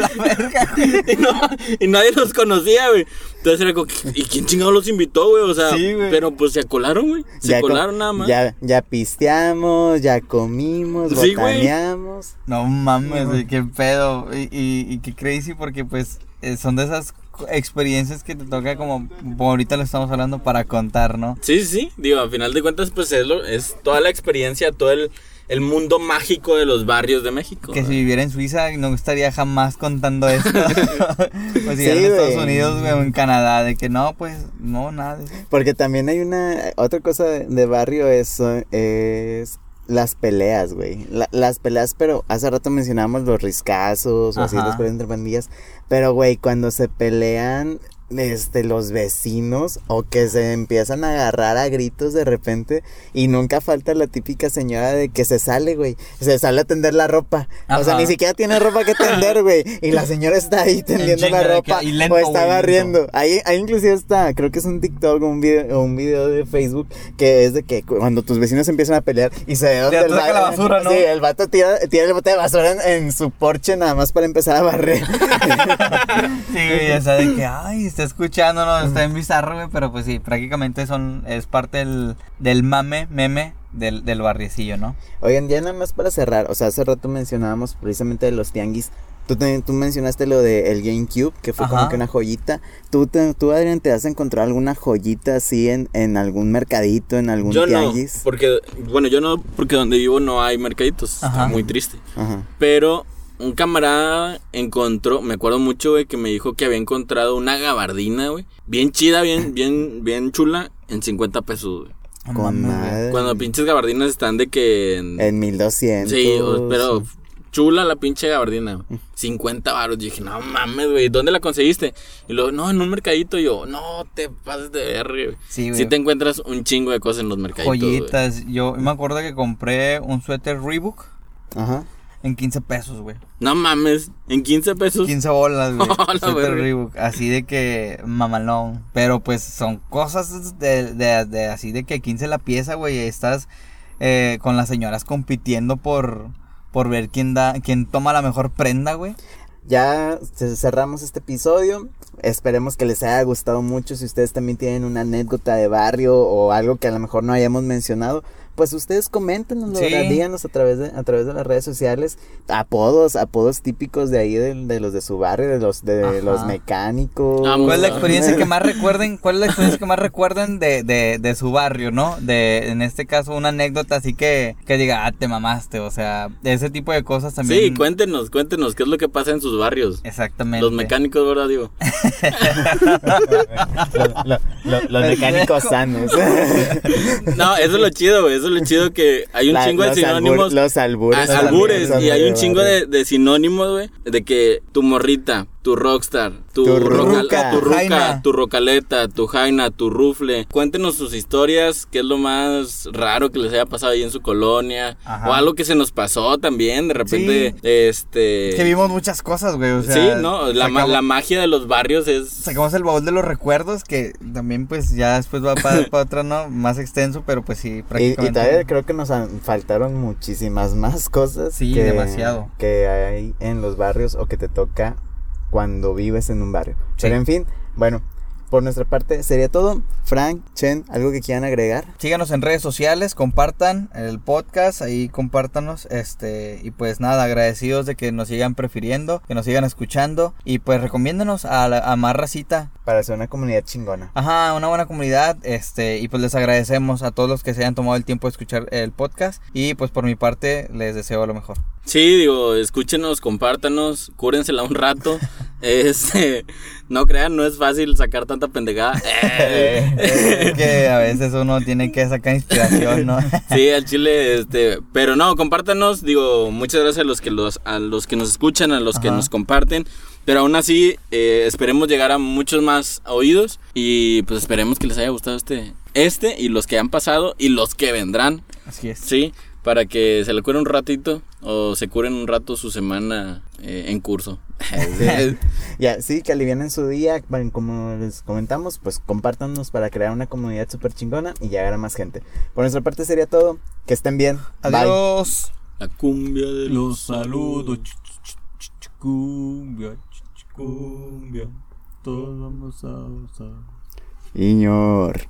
y, no- y nadie los conocía, güey. Entonces era como, ¿y quién chingado los invitó, güey? O sea, Sí, güey. pero pues se acolaron, güey. Se Ya co- colaron nada más. Ya, ya pisteamos, ya comimos, Sí, güey. botaneamos. No mames, güey, qué pedo. Y, y, y qué crazy porque pues eh, son de esas experiencias que te toca como, como ahorita lo estamos hablando para contar, ¿no? Sí, sí, sí. Digo, a final de cuentas, pues es, lo, es toda la experiencia, todo el, el mundo mágico de los barrios de México. Que si viviera en Suiza no estaría jamás contando esto. pues si Sí, viviera en Estados. Unidos güey, o en Canadá, de que no, pues no, nada de eso. Porque también hay una, otra cosa de, de barrio es, es las peleas, güey. La- las peleas, pero hace rato mencionábamos los riscazos o así, las peleas entre pandillas. Pero, güey, cuando se pelean este, los vecinos o que se empiezan a agarrar a gritos de repente y nunca falta la típica señora de que se sale, güey, se sale a tender la ropa. O sea, ni siquiera tiene ropa que tender, güey, y la señora está ahí tendiendo la de que- ropa lento, o está barriendo. Ahí, ahí inclusive está, creo que es un TikTok o un video, o un video de Facebook que es de que cu- cuando tus vecinos empiezan a pelear y se ve el, la basura, ¿no? Sí, el vato tira, tira el bote de basura en, en su porche nada más para empezar a barrer. Sí, güey, ya sabes que, ay, este está escuchando, no, está en bizarro, güey, pero pues sí, prácticamente son, es parte del, del mame, meme del, del barriecillo, ¿no? Oigan, ya nada más para cerrar, o sea, hace rato mencionábamos precisamente de los tianguis. Tú, te- tú mencionaste lo del el GameCube, que fue como Ajá. que una joyita. ¿Tú, te- tú, Adrián, te has encontrado alguna joyita así en, en algún mercadito, en algún Yo no, tianguis? porque, bueno, yo no, porque donde vivo no hay mercaditos. Está Ajá. muy triste. Ajá. Pero un camarada encontró, me acuerdo mucho, güey, que me dijo que había encontrado una gabardina, güey. Bien chida, bien, bien, bien chula, en 50 pesos, güey. Con güey. madre. Cuando pinches gabardinas están de que en... En 1200. Sí, pero chula la pinche gabardina. güey. 50 baros. Dije, no mames, güey, ¿dónde la conseguiste? Y luego, no, en un mercadito. Y yo, no te pases de ver, güey. Sí, güey. Si te encuentras un chingo de cosas en los mercaditos. güey. Joyitas. Yo me acuerdo que compré un suéter Reebok Ajá. En 15 pesos, güey. No mames, en 15 pesos. 15 bolas, güey. Oh. Así de que mamalón. Pero pues son cosas de, de, de así de que 15 la pieza, güey. Estás eh, con las señoras compitiendo por, por ver quién da, quién toma la mejor prenda, güey. Ya ce- cerramos este episodio. Esperemos que les haya gustado mucho. Si ustedes también tienen una anécdota de barrio o algo que a lo mejor no hayamos mencionado, pues ustedes coméntenos, Sí. díganos a través de a través de las redes sociales apodos, apodos típicos de ahí de, de los de su barrio, de los de Ajá. los mecánicos. Ah, ¿Cuál es la experiencia que más recuerden? ¿Cuál es la experiencia que más recuerden de, de, de su barrio, no? De, en este caso, una anécdota así que, que diga, ah, te mamaste. O sea, ese tipo de cosas también. Sí, cuéntenos, cuéntenos qué es lo que pasa en sus barrios. Exactamente. Los mecánicos, ¿verdad, digo? Lo- lo- los mecánicos sanos. No, eso es lo chido, güey. Eso es lo chido que hay un La- chingo de albur- sinónimos. los albures. Ah, albures, también y hay un chingo de, de sinónimos, güey. De que tu morrita, tu rockstar, tu, Tu rocal- ruca. tu ruca, Jaina. tu rocaleta, tu jaina, tu rufle. Cuéntenos sus historias, qué es lo más raro que les haya pasado ahí en su colonia. Ajá. O algo que se nos pasó también, de repente, este... Que vimos muchas cosas, güey. O sea, sí, ¿no? La, ma- sacamos, la magia de los barrios es... sacamos el baúl de los recuerdos, que también, pues, ya después va para, para otro, ¿no? Más extenso, pero pues sí, Y, y prácticamente. todavía creo que nos han- faltaron muchísimas más cosas. Sí, que, demasiado. Que hay en los barrios o que te toca cuando vives en un barrio. Sí. Pero en fin, bueno, por nuestra parte sería todo. Frank, Chen, ¿algo que quieran agregar? Síganos en redes sociales, compartan el podcast, ahí compártanos, este, y pues nada, agradecidos de que nos sigan prefiriendo, que nos sigan escuchando, y pues recomiéndanos a, la- a más racita. Para hacer una comunidad chingona. Ajá, una buena comunidad, este, y pues les agradecemos a todos los que se hayan tomado el tiempo de escuchar el podcast, y pues por mi parte les deseo lo mejor. Sí, digo, escúchenos, compártanos, cúrensela un rato. Este, no crean, no es fácil sacar tanta pendejada. Es que a veces uno tiene que sacar inspiración, ¿no? Sí, al chile, este, pero no, compártanos, digo, muchas gracias a los que los, a los que nos escuchan, a los que nos comparten, pero aún así, eh, esperemos llegar a muchos más oídos y pues esperemos que les haya gustado este, este y los que han pasado y los que vendrán, Así es. sí, para que se le cure un ratito o se curen un rato su semana eh, en curso. Ya, sí, que alivianen su día. bueno, Como les comentamos, pues compártanos para crear una comunidad súper chingona y llegar a más gente. Por nuestra parte sería todo. Que estén bien. Bye. Adiós. La cumbia de los saludos. saludos. Cumbia, cumbia. Todos vamos a usar. Señor.